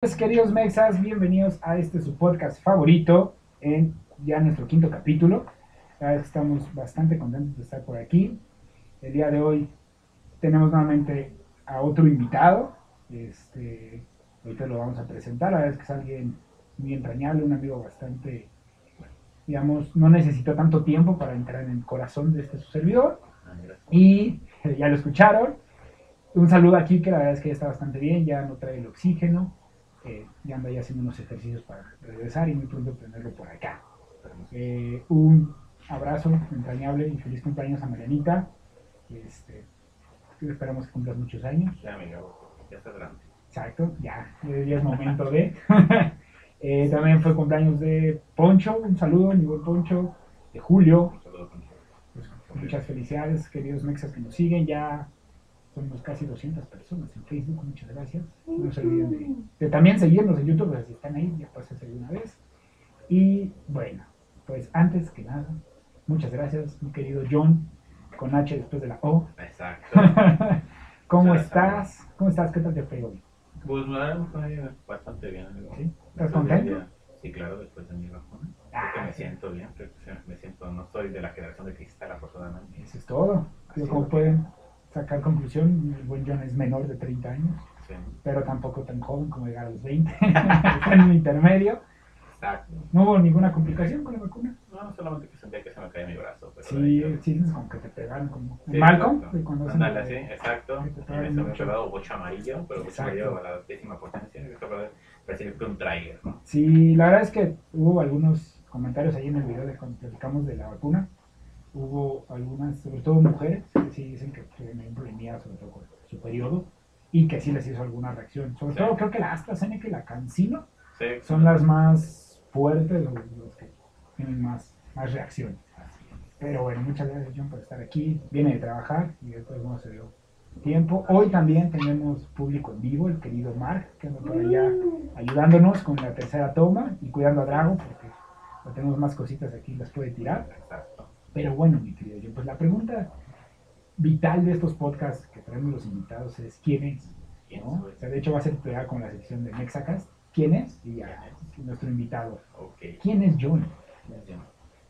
Pues, queridos mexas, bienvenidos a este su podcast favorito, en ya nuestro quinto capítulo. Estamos bastante contentos de estar por aquí. El día de hoy tenemos nuevamente a otro invitado. Este, ahorita lo vamos a presentar. La verdad es que es alguien muy entrañable, un amigo bastante, digamos, no necesitó tanto tiempo para entrar en el corazón de este su servidor. Y eh, ya lo escucharon. Un saludo aquí que la verdad es que ya está bastante bien, ya no trae el oxígeno eh, ya anda ya haciendo unos ejercicios para regresar y muy pronto tenerlo por acá. Eh, un abrazo entrañable y feliz cumpleaños a Marianita. Este, esperamos que cumplas muchos años. Ya, amigo, ya estás grande. Exacto, ya, ya es momento de. Eh, también fue cumpleaños de Poncho, un saludo, mi buen Poncho, de Julio. Un saludo, Poncho. Pues, muchas felicidades, queridos mexas que nos siguen. Ya somos casi 200 personas en Facebook, muchas gracias. No se olviden de, de también seguirnos en YouTube, pues, si están ahí, ya pásense de una vez. Y bueno, pues antes que nada, muchas gracias, mi querido John, con H después de la O. Exacto. ¿Cómo Muchas estás? ¿Cómo estás? ¿Qué tal te fue hoy? Pues me da fue bastante bien, amigo. ¿Sí? ¿Estás contento? Sí, claro, después de mi vacuna. Ah, me sí. siento bien, me siento, no soy de la generación de cristal, afortunadamente. Eso es todo. Así Como pueden sacar conclusión, el buen John es menor de 30 años, Sí, pero tampoco tan joven como llegar a los 20. Está en un intermedio. exacto. No hubo ninguna complicación con la vacuna. No, solamente que sentía que se me caía mi brazo. Pero Sí, ahí- sí, es como que te pegaron como Sí, Malcolm, cuando Ándale, sí, exacto. Y me se me pegado bocho amarillo, pero bocho amarillo a la décima potencia. Parecía que un trailer, ¿no? Sí, la verdad es que hubo algunos comentarios ahí en el video de cuando platicamos de la vacuna. Hubo algunas, sobre todo mujeres, que sí dicen que tienen problemas, sobre todo con su periodo, y que sí les hizo alguna reacción. Sobre Sí. todo creo que la AstraZeneca y la Cancino Sí, son las más fuertes, los que tienen más, más reacción. Así es. Pero bueno, muchas gracias John por estar aquí. Viene de trabajar y de todos modos se dio tiempo. Hoy también tenemos público en vivo, el querido Mark, que anda por allá ayudándonos con la tercera toma y cuidando a Drago, porque no tenemos más cositas aquí, las puede tirar. Pero bueno, mi querido John, pues la pregunta vital de estos podcasts que traemos los invitados es ¿quién es? ¿Quién ¿no? O sea, de hecho va a ser pegada con la sección de Mexacast. ¿Quién es? Y ya, nuestro invitado. Ok. ¿Quién es John?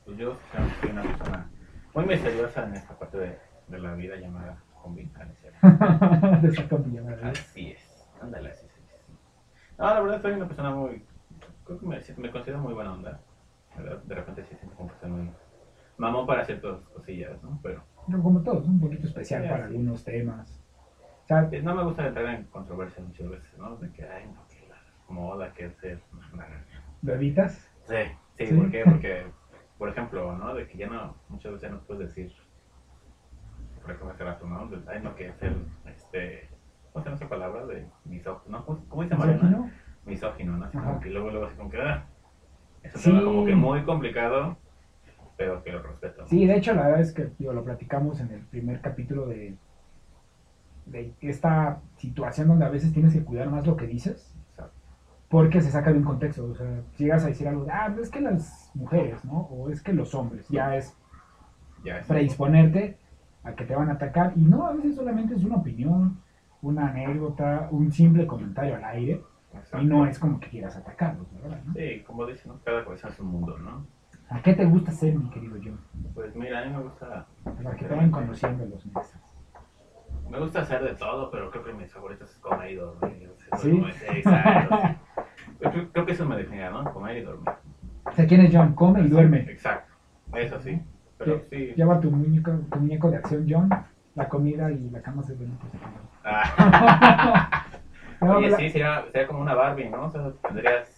Pues yo soy una persona muy misteriosa en esta parte de, de la vida llamada. ¿no? Así es. Ándale, así sí, sí. No, la verdad soy una persona muy... Creo que me, me considero muy buena onda. De repente sí siento como que soy muy... Mamón para ciertas cosillas, ¿no? Pero Pero como todos, un poquito especial Sí, para sí. algunos temas. O sea, eh, no me gusta entrar en controversias muchas veces, ¿no? De que, ay, no, que la moda, que hacer... no, no, no. ¿lo evitas? Sí, sí, Sí. ¿por qué? Porque, por ejemplo, ¿no? De que ya no, muchas veces no puedes decir, por ejemplo, hace rato, ¿no? De, Ay, no, que ser, este, ¿cómo se llama esa palabra? De misógino, ¿no? ¿Cómo, dice Mariana? ¿Misógino? ¿no? Así Ajá. como que luego, luego, así como que, ah, es un Sí. como que muy complicado, pero que lo respeto. Sí, de hecho, la verdad es que lo platicamos en el primer capítulo de, de esta situación donde a veces tienes que cuidar más lo que dices, Exacto. porque se saca de un contexto. O sea, llegas a decir algo, de, ah, es que las mujeres, ¿no? O es que los hombres, ya es Ya es. predisponerte a que te van a atacar. Y no, a veces solamente es una opinión, una anécdota, un simple comentario al aire, Exacto. y no es como que quieras atacarlos, ¿verdad? ¿no? Sí, como dicen, cada cabeza es un mundo, ¿no? ¿A qué te gusta ser, mi querido John? Pues mira, a mí me gusta, Para que te vayan conociendo los mesas. me gusta hacer de todo, pero creo que mis favoritos es comer y dormir. ¿Sí? Exacto. Creo, creo que eso me definirá, ¿no? Comer y dormir. O sea, ¿quién es John? Come y duerme. Exacto. Eso sí. Pero sí. Lleva tu muñeco, tu muñeco de acción, John. La comida y la cama se ven. Ah, No, oye, la- sí, sería, sería como una Barbie, ¿no? O sea, tendrías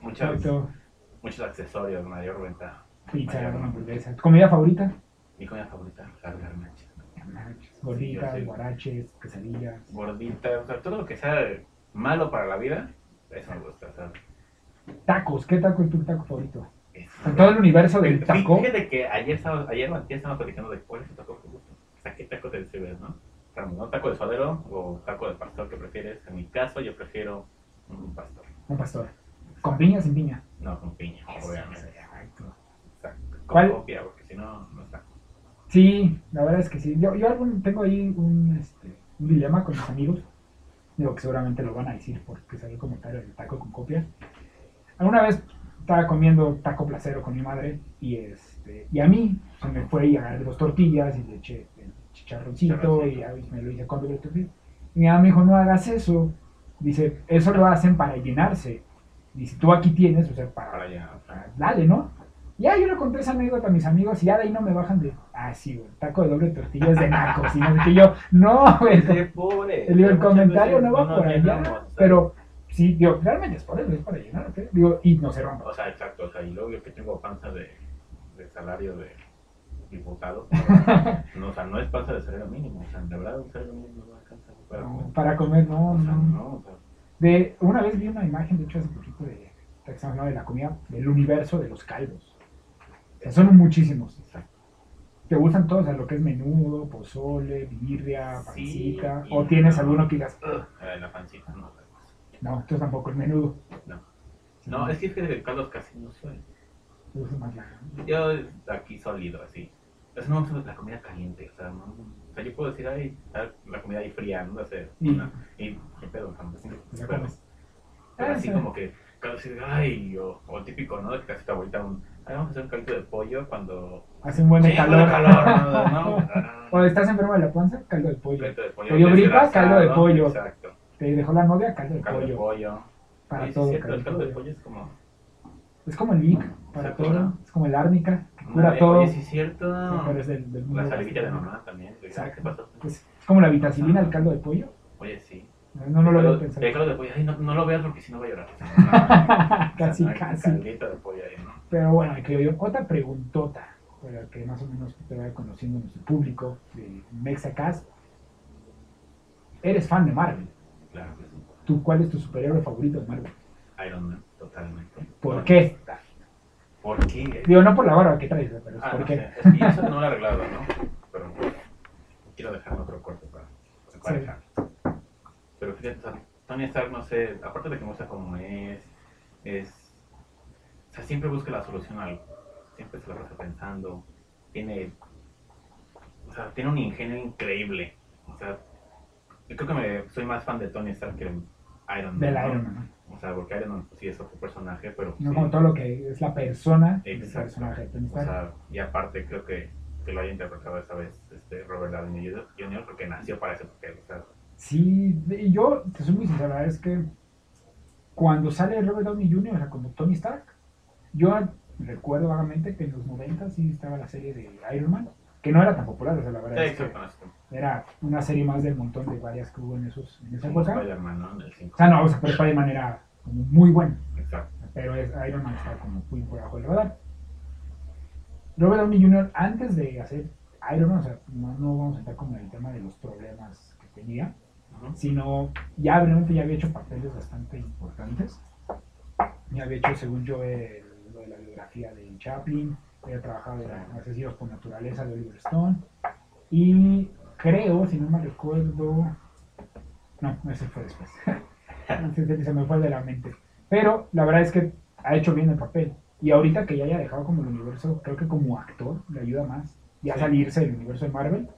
muchos, Exacto. Muchos accesorios, mayor venta. Pizza, mayor- hamburguesa. ¿Tu comida favorita? Mi comida favorita, las garnachas. Gorditas, Sí, guaraches, quesadillas. Gorditas, o sea, todo lo que sea malo para la vida, eso me gusta. O sea, Tacos. ¿Qué taco es tu taco favorito? es- En todo el universo del taco. Fíjate que ayer estaba, ayer estábamos platicando de cuál es tu taco favorito. O sea, ¿qué taco te sirves, ¿no? ¿Taco de suadero o taco de pastor que prefieres? En mi caso, yo prefiero un pastor. Un pastor. ¿Con piña o sin piña? No, con piña, obviamente. Exacto. Exacto. Con ¿Cuál? copia, porque si no, no está. Sí, la verdad es que sí. Yo, yo algún- tengo ahí un, este, un dilema con mis amigos. Digo que seguramente lo van a decir porque salió el comentario del taco con copia. Alguna vez estaba comiendo taco placero con mi madre y este y a mí se me fue y agarré dos tortillas y le eché el chicharroncito y a mí me lo hice con doble tortilla. Y mi mamá me dijo, no hagas eso. Dice, eso lo hacen para llenarse. Dice, tú aquí tienes, o sea, para, allá. para- dale, ¿no? Ya yo le conté esa anécdota a mis amigos y ya de ahí no me bajan de, ah, sí, güey, taco de doble tortilla es de nacos. Y no qué yo, no, güey. El, el comentario no va por allá, pero sí, digo, realmente es por eso, es para llenar, ¿ok? Digo, y no se rompa. O sea, exacto. O sea, y luego yo que tengo panza de, de salario de diputado. No, o sea, no es panza de salario mínimo. O sea, de verdad, un salario mínimo no alcanza para No, comer. para comer, no, O sea, no. no, o sea, De, una vez vi una imagen, de hecho, hace poquito de, de la comida, del universo de los calvos. O sea, son muchísimos. ¿Te gustan todos? O sea, lo que es menudo, pozole, birria, Sí, pancita. ¿O tienes alguno que digas? Eh, la pancita, no. no, entonces tampoco es menudo. No. No, es que es que caldos casi no la- Yo aquí sólido, así. Eso no me gusta la comida caliente, o sea, no, sea, yo puedo decir, ay, ah, la comida ahí fría, no sé, Y- una, y qué pedo, jamás, sí, pero, comes. pero Ah, así sí. como que, cada vez ay, o, o típico, ¿no? De que casi tu abuelita, un, ay, vamos a hacer un caldo de pollo cuando... Hace un buen de Sí, calor. buen calor, ¿no? ¿no? Ah, o estás enfermo de la panza, caldo de pollo. caldo de pollo. Pollo gripa, caldo de pollo. Exacto, Te dejó la novia, caldo de caldo de pollo. pollo. Para Oye, sí todo, cierto, el caldo de pollo. pollo es como... Es como el Vic, para todo. Es como el árnica, que cura todo. Sí es cierto. Sí, pero es del, del mundo La salivilla de mamá también. Exacto. ¿Qué pasó? Es, es como la vitacilina al caldo de pollo. Oye, sí. No, no lo. El caldo de pollo, ay, no, no lo veas porque si no va a llorar. casi, O sea, casi. Caldito de pollo ahí, ¿no? Pero bueno, creo yo, otra preguntota, para que más o menos te vaya conociendo nuestro público de Mexacast. ¿Eres fan de Marvel? Claro que sí. ¿Tú, ¿Cuál es tu superhéroe favorito de Marvel? Iron Man, totalmente. ¿Por qué? ¿Por qué? Digo, no por la barba que traes, pero es Ah, por no qué. sé, es que eso no lo he arreglado, ¿no? Pero quiero dejar otro corte para, para Sí. dejar. Pero fíjate, Tony Stark, no sé, aparte de que muestra cómo es, es. O sea, siempre busca la solución a algo. Siempre se la pasa pensando. Tiene. O sea, tiene un ingenio increíble. O sea, yo creo que me, soy más fan de Tony Stark que Iron Man. Del ¿no? Iron Man. O sea, porque Iron Man pues, sí es otro personaje, pero. No sí, todo lo que es la persona del Exacto. personaje de Tony O sea, y aparte creo que, que lo haya interpretado esta vez este Robert Downey Jr. porque nació para ese papel. O sea, Sí, y yo, te soy muy sincero, es que cuando sale Robert Downey Jr., o sea, como Tony Stark, yo recuerdo vagamente que en los 90 sí estaba la serie de Iron Man, que no era tan popular, o sea, la verdad es que era una serie más del montón de varias que hubo en, esos, en esa época. Spider-Man, ¿no? En el 5. O sea, no, o sea, pero Spider-Man era como muy bueno, Exacto. pero es- Iron Man estaba como muy por abajo del radar. Robert Downey Jr., antes de hacer Iron Man, o sea, no, no vamos a entrar como en el tema de los problemas que tenía, sino ya realmente ya había hecho papeles bastante importantes. Ya había hecho, según yo, el- lo de la biografía de Chaplin, había trabajado en Asesinos por Naturaleza de Oliver Stone, y creo, si no me recuerdo, no, ese fue después, Se me fue de la mente, pero la verdad es que ha hecho bien el papel, y ahorita que ya haya dejado como el universo, creo que como actor le ayuda más, ya Sí. salirse del universo de Marvel,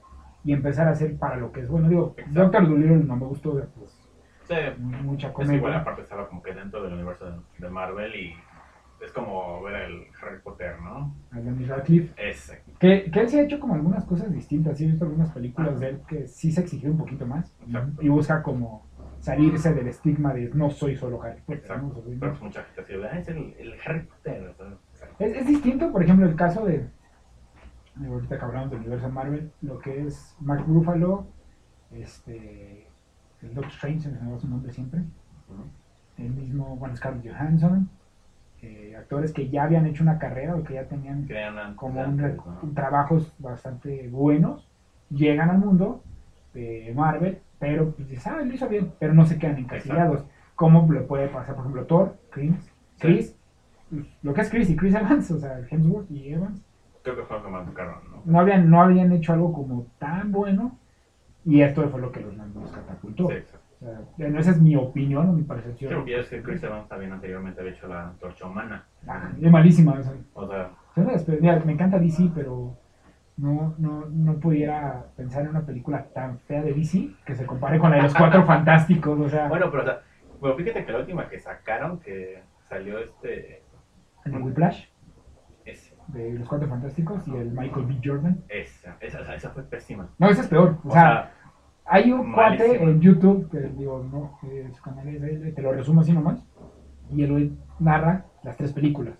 y empezar a hacer para lo que es bueno. Digo, Exacto. Doctor Dolittle no me gustó, pues Sí, mucha es que igual comedia. aparte estaba como que dentro del universo de, Marvel y es como ver el Harry Potter, ¿no? a Daniel Radcliffe. Ese. Que, que él se ha hecho como algunas cosas distintas. Sí, he visto algunas películas de él que sí se exigió un poquito más Exacto. y busca como salirse del estigma de no soy solo Harry Potter. ¿no? Exacto. O sea, soy Pero más- pues mucha gente así, ah, es el, el Harry Potter. Es, es distinto, por ejemplo, el caso de, de ahorita que hablamos del universo Marvel, lo que es Mark Ruffalo, este, el Doctor Strange, se me va su nombre siempre, el mismo, bueno, Scarlett Johansson, eh, actores que ya habían hecho una carrera o que ya tenían Crean como un antes, ¿no? trabajos bastante buenos, llegan al mundo de Marvel, pero pues dices, ah, lo hizo bien, pero no se quedan encasillados. ¿Cómo le puede pasar, por ejemplo, Thor, Chris, Chris, lo que es Chris y Chris Evans, o sea, Hemsworth y Evans, Creo que fue lo que más tocaron, ¿no? no habían, no habían hecho algo como tan bueno y esto fue lo que los, los catapultó. Sí, exacto. O sea, bueno, esa es mi opinión o mi percepción. porque ya es que Chris Evans también anteriormente había hecho la torcha humana. Ah, es malísima. o sea, O sea, me encanta DC, pero no, no, no pudiera pensar en una película tan fea de DC que se compare con la de los cuatro fantásticos. O sea, Bueno, pero, o sea, bueno, fíjate que la última que sacaron, que salió este. el de Whiplash, Ese, de los cuatro fantásticos, y el Michael B. Jordan. esa, esa, esa fue pésima. No, ese es peor. O, O sea, sea, hay un cuate en YouTube, que digo, no, eh, su canal es te lo resumo así nomás, y él hoy narra las tres películas.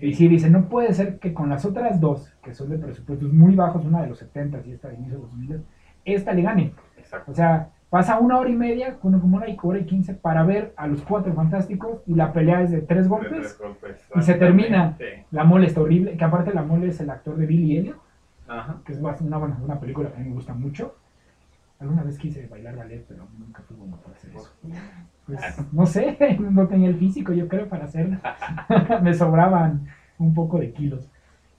Y sí dice, no puede ser que con las otras dos, que son de presupuestos muy bajos, una de los 70 y esta de inicio de los 2000, esta le gane. exacto. O sea, pasa una hora y media, con como una hora y quince, para ver a los cuatro fantásticos y la pelea es de tres golpes. Tres golpes, y se termina. La mole está horrible, que aparte la mole es el actor de Billy Elliot, Ajá. que es una, una película que a mí me gusta mucho. Alguna vez quise bailar ballet, pero nunca fui bueno para hacer eso. Pues, no sé, no tenía el físico, yo creo, para hacerlo. me sobraban un poco de kilos.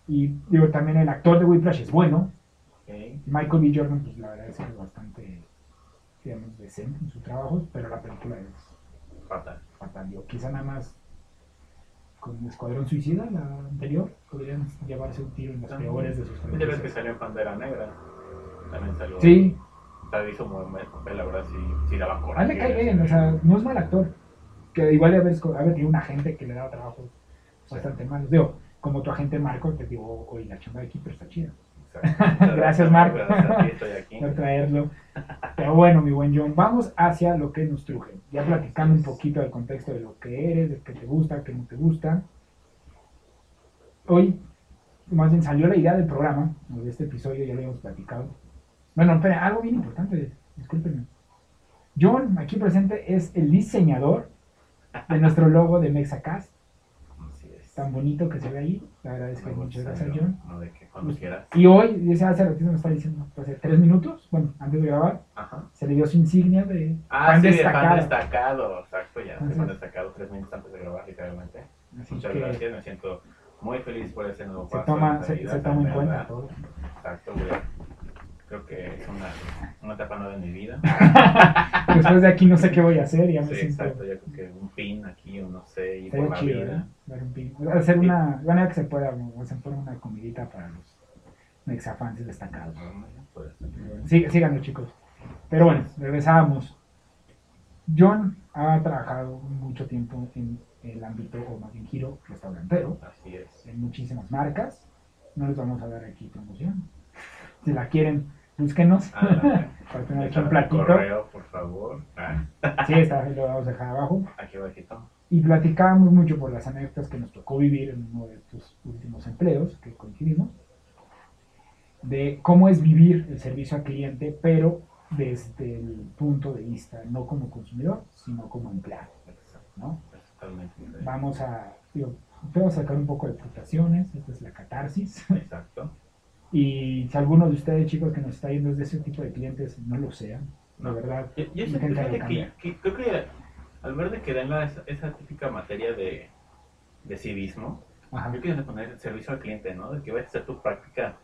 Y digo, también el actor de Whiplash es bueno. Michael B. Jordan, pues la verdad es que es bastante, digamos, decente en sus trabajos, pero la película es Fatal. fatal. Digo, quizá nada más con Escuadrón Suicida, la anterior, podrían llevarse un tiro en las peores de sus Ya ves que salió en Pantera Negra. También salió. Sí, hizo muy buen papel, la verdad, sí, sí daba a coraje. mí me cae bien, o sea, no es mal actor. Que igual ya ves, haber tenido un agente que le daba trabajos bastante malos. Digo, como tu agente Marco, te digo, oye, la chamba de Keeper está chida. Gracias, Marco. Gracias a ti, estoy aquí. por traerlo. Pero bueno, mi buen John, vamos hacia lo que nos truje. Ya platicando un poquito del contexto de lo que eres, de qué te gusta, qué no te gusta. Hoy, más bien salió la idea del programa, de este episodio, ya lo habíamos platicado. Bueno, espera, algo bien importante, discúlpenme. John, aquí presente, es el diseñador de nuestro logo de Mexacast, Así es. tan bonito que se ve ahí. Le agradezco muchas gracias, John. No, de que cuando quieras. Y hoy, dice hace ratito me está diciendo, hace tres minutos, bueno, antes de grabar, Ajá. se le dio su insignia de Ah, sí, de destacado. fan destacado. Exacto, ya. Entonces- fan destacado tres minutos antes de grabar, literalmente. Así Muchas que gracias, me siento muy feliz por ese nuevo se paso. toma, en se, vida, se toma en cuenta todo. Exacto, voy a- Creo que es una, una etapa nueva en mi vida. Después de aquí no sé qué voy a hacer, ya me Sí, siento. exacto, yo creo que un pin aquí o no sé, y por la chido, ¿eh? vida. Dar un pin- Hacer una, bueno, que se pueda, hacer por una comidita para los mexafans destacados. Sí, síganos, chicos. Pero bueno, regresamos. John ha trabajado mucho tiempo en el ámbito, o más bien giro restaurantero. Así es. en muchísimas marcas. No les vamos a dar aquí promoción. Si la quieren, búsquenos Ah, aquí un platito. correo, por favor. Ah, Sí, está, lo vamos a dejar abajo. aquí abajito. Y platicábamos mucho por las anécdotas que nos tocó vivir en uno de estos últimos empleos que coincidimos, de cómo es vivir el servicio al cliente, pero desde el punto de vista no como consumidor, sino como empleado. Vamos a, digo, vamos a sacar un poco de frustraciones, esta es la catarsis. Exacto. Y si alguno de ustedes, chicos, que nos está yendo es de ese tipo de clientes, no lo sean, de verdad. Yo, yo que, creo que al ver de que den la- esa, típica materia de, de civismo, Ajá. yo quiero poner servicio al cliente, ¿no? De que vayas a hacer tu práctica,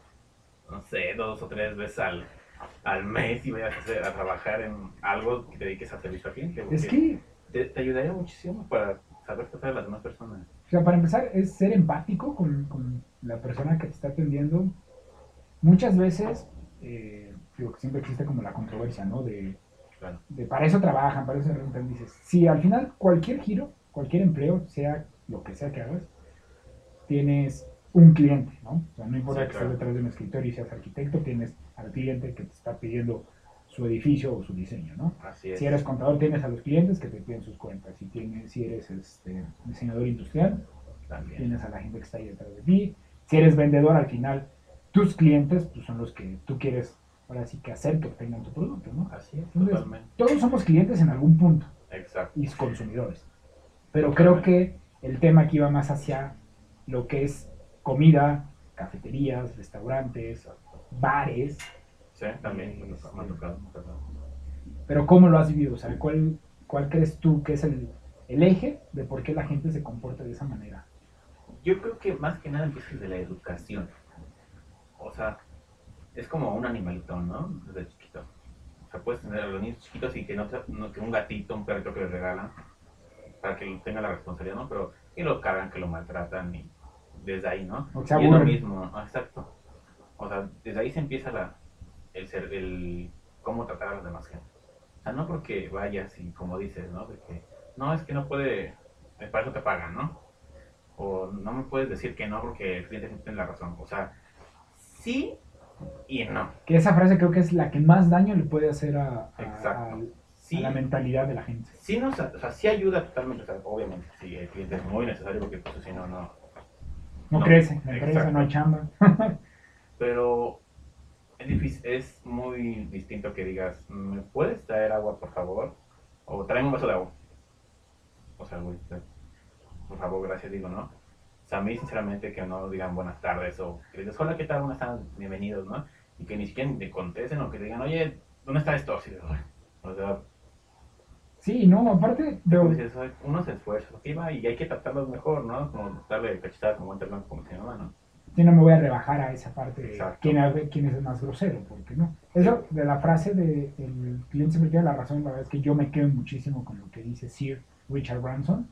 no sé, dos o tres veces al, al mes y vayas a, hacer- a trabajar en algo que te dediques al servicio al cliente. Es que, te, te ayudaría muchísimo para saber tratar a las demás personas. o sea, para empezar, es ser empático con, con la persona que te está atendiendo. Muchas veces, eh, digo que siempre existe como la controversia, ¿no? De, Claro. de para eso trabajan, para eso se rentan. Dices, si al final cualquier giro, cualquier empleo, sea lo que sea que hagas, tienes un cliente, ¿no? O sea, no importa Sí, que claro. estés detrás de un escritorio y seas arquitecto, tienes al cliente que te está pidiendo su edificio o su diseño, ¿no? Así es. Si eres contador, tienes a los clientes que te piden sus cuentas. Si, tienes, si eres este, diseñador industrial, También. tienes a la gente que está ahí detrás de ti. Si eres vendedor, al final, tus clientes pues, son los que tú quieres, ahora sí que hacer que obtengan tu producto, ¿no? Así es, Entonces, totalmente. Todos somos clientes en algún punto Exacto. y consumidores. Pero creo que el tema aquí va más hacia lo que es comida, cafeterías, restaurantes, bares, Sí, también me ha tocado, ha pero ¿cómo lo has vivido? O sea, ¿cuál, cuál crees tú que es el, el eje de por qué la gente se comporta de esa manera? Yo creo que más que nada empieza desde la educación. O sea, es como un animalito, ¿no? Desde chiquito. O sea, puedes tener a los niños chiquitos y que, no, no- que un gatito, un perrito que les regalan, para que tenga la responsabilidad, ¿no? Pero que lo cargan, que lo maltratan y desde ahí, ¿no? O sea, y es lo mismo, exacto. O sea, desde ahí se empieza la, el, ser, el cómo tratar a los demás gente. O sea, no porque vayas y como dices, ¿no? De que, no, es que no puede, para eso te pagan, ¿no? O no me puedes decir que no porque el cliente tiene la razón. O sea, sí y no. Que esa frase creo que es la que más daño le puede hacer a, Sí, la mentalidad de la gente. sí, nos, o sea, sí ayuda totalmente. O sea, obviamente, si el cliente es muy necesario porque pues, si no, no. No, No, crece, no crece, no hay chamba. Pero es difícil, es muy distinto que digas, ¿me puedes traer agua, por favor? O tráeme un vaso de agua. O sea, güey, por favor, gracias, digo, ¿no? O sea, a mí, sinceramente, que no digan buenas tardes o que digas, hola, ¿qué tal? Buenas tardes, bienvenidos, ¿no? Y que ni siquiera te contesten o que te digan, oye, ¿dónde está esto? O sea, Sí, no, aparte, de, como dices, "Ay, uno se esfuerza, aquí va, y hay que tratarlos mejor, ¿no? Como darle cachetadas como blanco, como se llama, ¿no? yo no me voy a rebajar a esa parte de quién, es- quién es el más grosero, porque no. Eso de la frase de el cliente siempre tiene la razón, la verdad es que yo me quedo muchísimo con lo que dice Sir Richard Branson,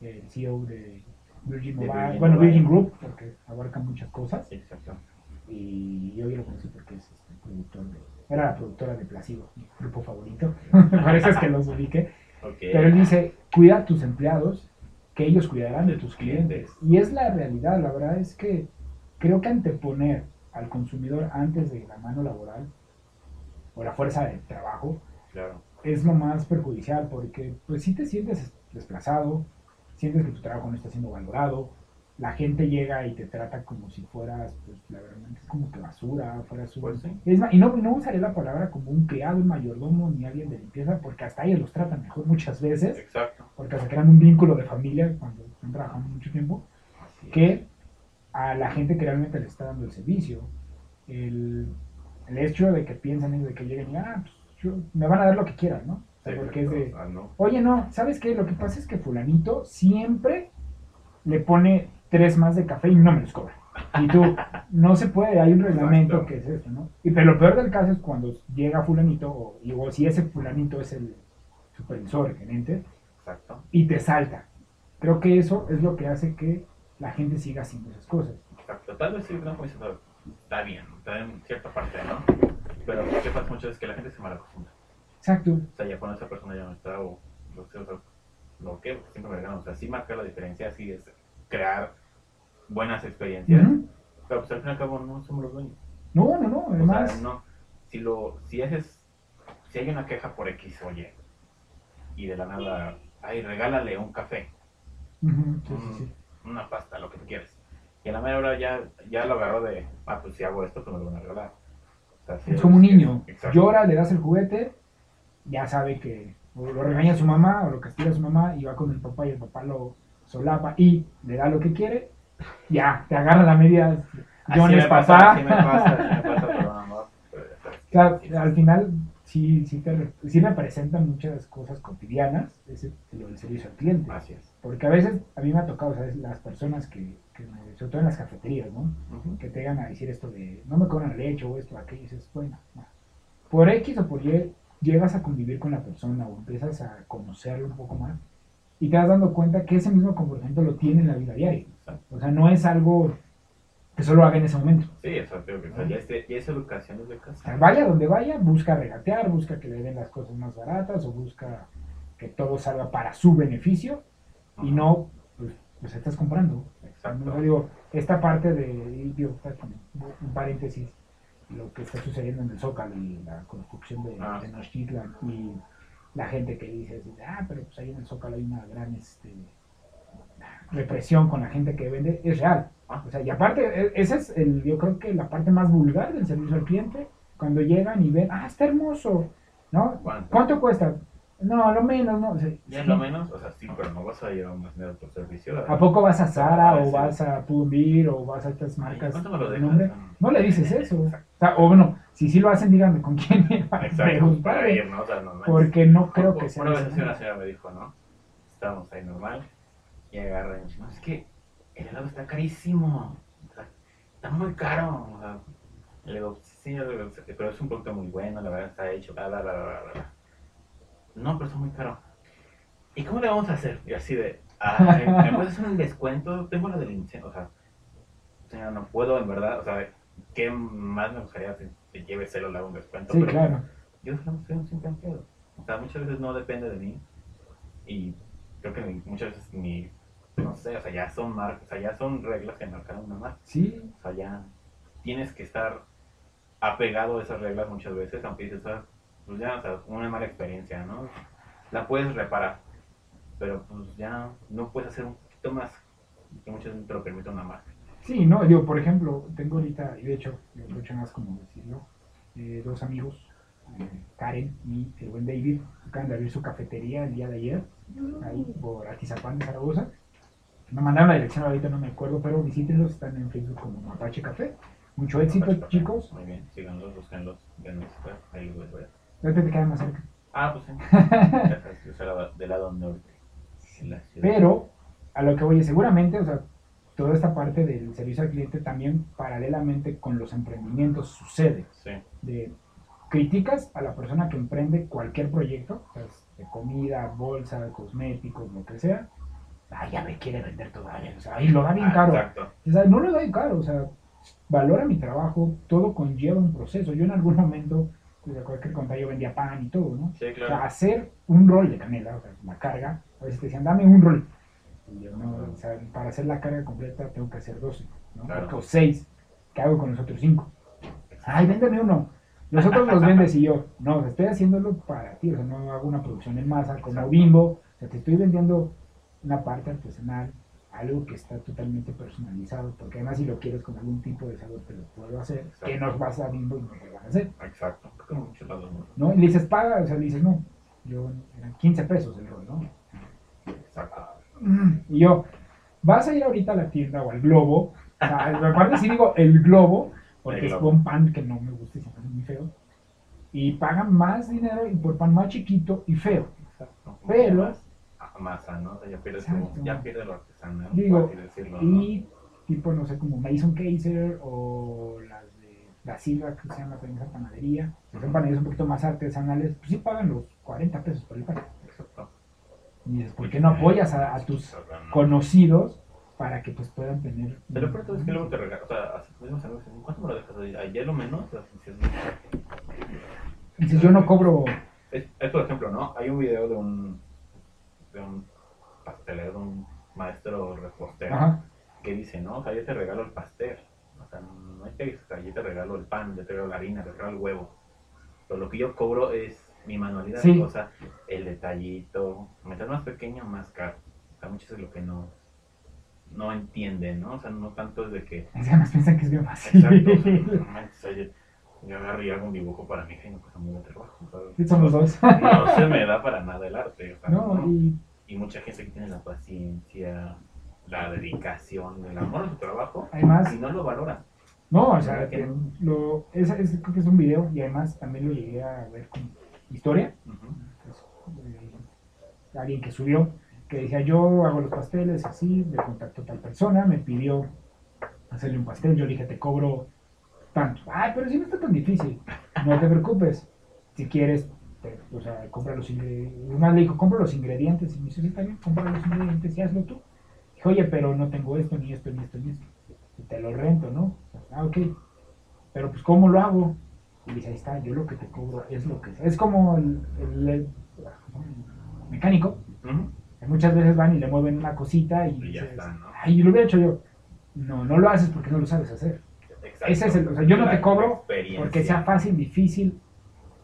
el CEO de Virgin Mobile, Virgin bueno, Mobile. Virgin Group, porque abarca muchas cosas, Exacto. y yo lo conocí porque es este, productor de, era la productora de Placebo, mi grupo favorito, parece es que los ubique, Ok. pero él dice, cuida a tus empleados, que ellos cuidarán de tus clientes. Y es la realidad, la verdad es que creo que anteponer al consumidor antes de la mano laboral o la fuerza de trabajo Claro. es lo más perjudicial porque pues si te sientes desplazado, sientes que tu trabajo no está siendo valorado, la gente llega y te trata como si fueras, pues la verdad es como que basura, fueras un... Pues sí. Es y no, no usaré la palabra como un criado, un mayordomo ni alguien de limpieza porque hasta ellos los tratan mejor muchas veces Exacto. porque se crean un vínculo de familia cuando están trabajando mucho tiempo, Así es. que a la gente que realmente le está dando el servicio. El, el hecho de que piensan ellos de que lleguen y, ah, pues, yo- me van a dar lo que quieran, ¿no? O sea, Sí, porque es de. Ah, no. oye, no, ¿sabes qué? Lo que pasa es que fulanito siempre le pone tres más de café y no me los cobra. Y tú, no se puede, hay un reglamento Exacto. que es esto, ¿no? Y pero lo peor del caso es cuando llega fulanito, o, y- o si ese fulanito es el supervisor, el gerente, Exacto. y te salta. Creo que eso es lo que hace que la gente siga haciendo esas cosas. Exacto. Tal vez sí, no, dices, está bien, está en cierta parte, ¿no? Pero lo que pasa mucho es que la gente se malacostumbra. Exacto. O sea, ya cuando esa persona ya no está, o lo que, o sea, lo que siempre me ganan. O sea, sí marca la diferencia, sí es crear buenas experiencias. Pero pues al fin y al cabo no somos los dueños. No, no, no. O Además, sea, no. Si lo, si haces, si hay una queja por X, oye, y de la nada, ay, regálale un café. ujú, sí, sí, sí. una pasta, lo que tú quieras. Y a la media hora ya, ya lo agarró de, ah, pues si hago esto, pues me lo van a regalar. O sea, Es como un niño. Exacto. Llora, le das el juguete, ya sabe que o lo regaña su mamá o lo castiga su mamá y va con el papá y el papá lo solapa y le da lo que quiere. Ya, te agarra la media. John me es pasa, papá. así me pasa, así me pasa, perdón, amor. Pero ya sabes. O sea, Sí, al final sí, sí, te, sí me presentan muchas cosas cotidianas, ese, lo del servicio al cliente. Es. Porque a veces a mí me ha tocado, ¿sabes? Las personas que, que me- sobre todo en las cafeterías, ¿no? Ujú. Que te llegan a decir esto de, no me cobran leche o esto, aquello, y dices, bueno, no. por X o por Y llegas a convivir con la persona o empiezas a conocerlo un poco más y te vas dando cuenta que ese mismo comportamiento lo tiene en la vida diaria. Exacto. O sea, no es algo que solo haga en ese momento. Sí, creo que o sea, ya, es, ya es educación desde O sea, casa. vaya donde vaya, busca regatear, busca que le den las cosas más baratas o busca que todo salga para su beneficio y no, pues, pues estás comprando. Exacto. No, digo, esta parte de, digo, un paréntesis, lo que está sucediendo en el Zócalo y la construcción de Ah. Tenochtitlan y la gente que dice, ah, pero pues ahí en el Zócalo hay una gran este, represión con la gente que vende, es real. Ah. O sea, y aparte, e- esa es el, yo creo que la parte más vulgar del servicio al cliente, cuando llegan y ven, ah, está hermoso, ¿no? ¿Cuánto? ¿Cuánto cuesta? No, lo menos, ¿no? O sea, Ya es sí. lo menos, o sea, sí, pero no vas a llevar más dinero por servicio. ¿A poco vas a Zara o vas a Pull&Bear o vas a estas Ay, marcas ¿Cuánto me lo de dejas? No le dices eso. Sea, o bueno, si sí lo hacen, díganme con quién para Exacto, para preguntarle, ir, ¿no? O sea. Porque no creo que sea Una vez una señora me dijo, ¿no? Estábamos ahí normal y agarra y me dice, no, es que el helado está carísimo. o sea, está muy caro. O sea, le digo, sí, pero es un producto muy bueno, la verdad está hecho, bla, bla, bla, bla, bla. No, pero está muy caro. ¿Y cómo le vamos a hacer? Y así de, ay, ¿me puedes hacer un descuento? Tengo la del o sea, señora, no puedo, en verdad, o sea, ¿qué más me gustaría que te lleve celo, le hago un descuento? Sí, pero claro. yo soy un simple empleado. O sea, muchas veces no depende de mí. Y creo que muchas veces mi, no sé, o sea, ya son marcas, o sea, ya son reglas que marcaron una marca. Sí, O sea, ya tienes que estar apegado a esas reglas muchas veces, aunque dices, ah, pues ya, o sea, una mala experiencia, ¿no? La puedes reparar, pero pues ya no puedes hacer un poquito más que muchas veces te lo permite una marca. Sí, no, digo, por ejemplo, tengo ahorita, y de hecho, yo aprovecho más como decirlo, eh, dos amigos, eh, Karen y el buen David, acaban de abrir su cafetería el día de ayer, ahí por Atizapán de Zaragoza. Me mandaron la dirección ahorita, no me acuerdo, pero visítenlos, están en Facebook como Apache Café. Mucho éxito, chicos. Muy bien, síganlos, búsquenlos, denles, ahí los voy a. Ahorita te queda más cerca. Ah, pues sí. Yo soy del lado norte. en la ciudad. Pero a lo que voy seguramente, o sea, toda esta parte del servicio al cliente también paralelamente con los emprendimientos sucede. Sí, De criticas a la persona que emprende cualquier proyecto, sea, de comida, bolsa, cosméticos, lo que sea. Ah, ya me quiere vender todavía. O sea, ahí lo da bien Ah, caro. Exacto. O sea, no lo da bien caro, o sea, valora mi trabajo, todo conlleva un proceso. Yo en algún momento, pues, de cualquier contar, yo vendía pan y todo, ¿no? Sí, O sea, claro. hacer un rol de canela, o sea, la carga, a veces te decían, dame un rol. Y yo, no, o sea, para hacer la carga completa tengo que hacer 12, ¿no? Claro. O 6. ¿Qué hago con los otros 5? Ay, véndeme uno. Los otros los vendes y yo, no, estoy haciéndolo para ti, o sea, no hago una producción en masa como Exacto. Bimbo, o sea, te estoy vendiendo una parte artesanal, algo que está totalmente personalizado, porque además si lo quieres con algún tipo de sabor te lo puedo hacer, Exacto. que nos vas a Bimbo y no lo van a hacer. Exacto. Muchos lados no. ¿no? Y le dices, paga, o sea, le dices, no, yo, eran 15 pesos el rol, ¿no? Exacto. Y yo, vas a ir ahorita a la tienda o al globo, o sea, aparte si digo el globo, porque El es un pan que no me gusta y hace muy feo, y pagan más dinero y por pan más chiquito y feo. Exacto. Pero- Más a- masa, ¿no? O sea, ya pierdes como, ya lo artesanal, Digo, por decirlo, ¿no? Y tipo, no sé, como Mason Kaiser o las de la Silva, que se llama también esa panadería, que son panaderías un poquito más artesanales, pues sí pagan los 40 pesos por el pan. Exacto. Y dices, ¿por qué no apoyas a, a tus ¿no? conocidos para que pues puedan tener... De es que luego te regalan, o sea, así mismos amigos, dicen, ¿cuánto me lo dejas? Oye, Ayer lo menos, Dices, yo no cobro... es, es, por ejemplo, ¿no? Hay un video de un, de un pastelero, de un maestro repostero, Ajá. que dice, ¿no? O sea, yo te regalo el pastel, o sea, no hay que, o sea, yo te regalo el pan, yo te regalo la harina, te regalo el huevo, pero lo que yo cobro es mi manualidad, Sí. o sea, el detallito, mientras más pequeño, más caro, o sea, muchas veces lo que no, no entienden, ¿no? O sea, no tanto es de que Es que piensan que es bien fácil. Exacto. Manches, oye, yo agarro y hago un dibujo para mi hija y no cuesta de trabajo. o sea, Sí, somos dos. No se me da para nada el arte. o sea, No, ¿no? y Y mucha gente que tiene la paciencia, la dedicación, el amor a su trabajo, además, y no lo valora. no, o sea, es, es- creo que es un video y además también lo llegué a ver con historia. Alguien que subió, que decía yo hago los pasteles así, me contactó tal persona, me pidió hacerle un pastel, yo dije te cobro tanto, ay pero si no está tan difícil, no te preocupes, si quieres, o sea, compra los ingredientes, más le dijo, compra los ingredientes, y me dice, "Sí, está bien, compra los ingredientes y hazlo tú, dije, oye pero no tengo esto, ni esto, ni esto, ni esto, y te lo rento, ¿no? Ah, ok, pero pues ¿cómo lo hago? Y dice, ahí está, yo lo que te cobro es lo que sea. Es como el, el- el mecánico, que muchas veces van y le mueven una cosita y, Y ya dices, está, ¿no? ay, lo hubiera hecho yo. No, no lo haces porque no lo sabes hacer. Exacto. Ese es el, o sea, yo no te cobro porque sea fácil, difícil,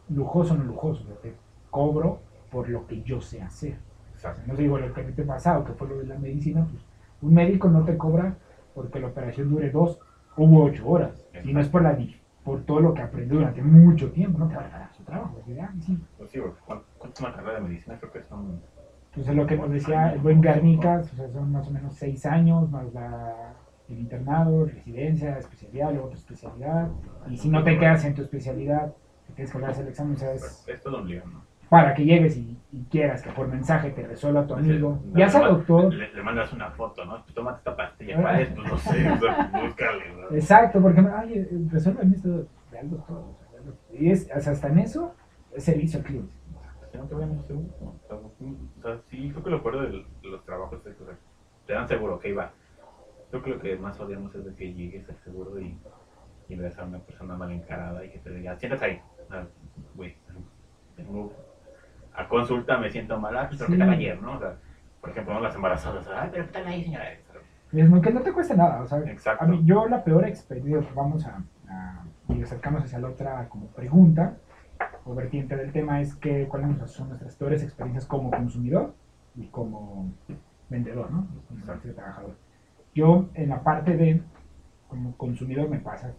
lujoso o no lujoso. Yo te cobro por lo que yo sé hacer. O sea, Exacto. no digo lo que te pasado, que fue lo de la medicina, pues un médico no te cobra porque la operación dure dos u ocho horas. Y no es por la di- por todo lo que aprendió durante mucho tiempo, no su trabajo. Ah, sí. Pues sí, porque ¿cuánto una carrera de medicina? Creo que son... Pues es lo que nos decía el buen Garnicas, o sea, son más o menos seis años, más la, el internado, residencia, especialidad, luego otra especialidad. Y si no te quedas en tu especialidad, te tienes que hacer el examen, o sea, es Es todo un lío, ¿no? Para que llegues y, y quieras que por mensaje te resuelva tu amigo. Le- Ya sea le- doctor. Le, le mandas una foto, ¿no? Tú tómate esta pastilla, Ah. ¿cuál es? Pues no sé, o sea, búscale, ¿no? Exacto, porque, ay, eh, resuélveme esto de al doctor. Y es, o sea, hasta en eso, es servicio al cliente. Si no te vayan a seguro. O sea, sí, creo que lo peor de los trabajos es que te dan seguro, ok, va. Creo que lo que más odiamos es de que llegues al seguro y y ves a una persona mal encarada y que te diga, siéntate ahí. Ah, Güey, tengo a consulta, me siento mal, ah, pues, pero ¿qué tal Sí. ayer, no? O sea, por ejemplo, ¿no? las embarazadas, ay, pero ¿qué tal ahí, señora? Es no- que no te cuesta nada, o sea, Exacto. a mí, yo la peor experiencia, vamos a, a y acercarnos hacia la otra como pregunta o vertiente del tema es que cuáles son nuestras peores experiencias como consumidor y como vendedor, ¿no? Como trabajador. Yo en la parte de como consumidor me pasa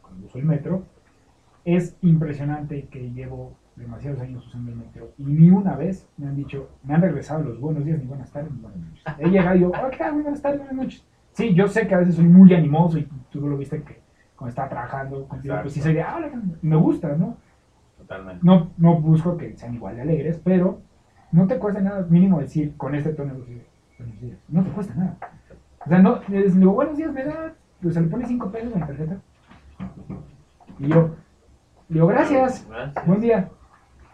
cuando uso el metro, es impresionante que llevo demasiados años usando el metro y ni una vez me han dicho, me han regresado los buenos días, ni buenas tardes, ni buenas noches. He llegado y yo, oh, ¿qué tal? Buenas tardes, buenas noches. Sí, yo sé que a veces soy muy animoso y tú lo viste que cuando estaba trabajando contigo, pues sí soy de, ah, me gusta, ¿no? Totalmente. No, no busco que sean igual de alegres, pero no te cuesta nada mínimo decir con este tono buenos días. No te cuesta nada. O sea, no, les digo, buenos días, me da, pues se le pone cinco pesos en la tarjeta. Y yo, le digo, gracias, Gracias. buen día.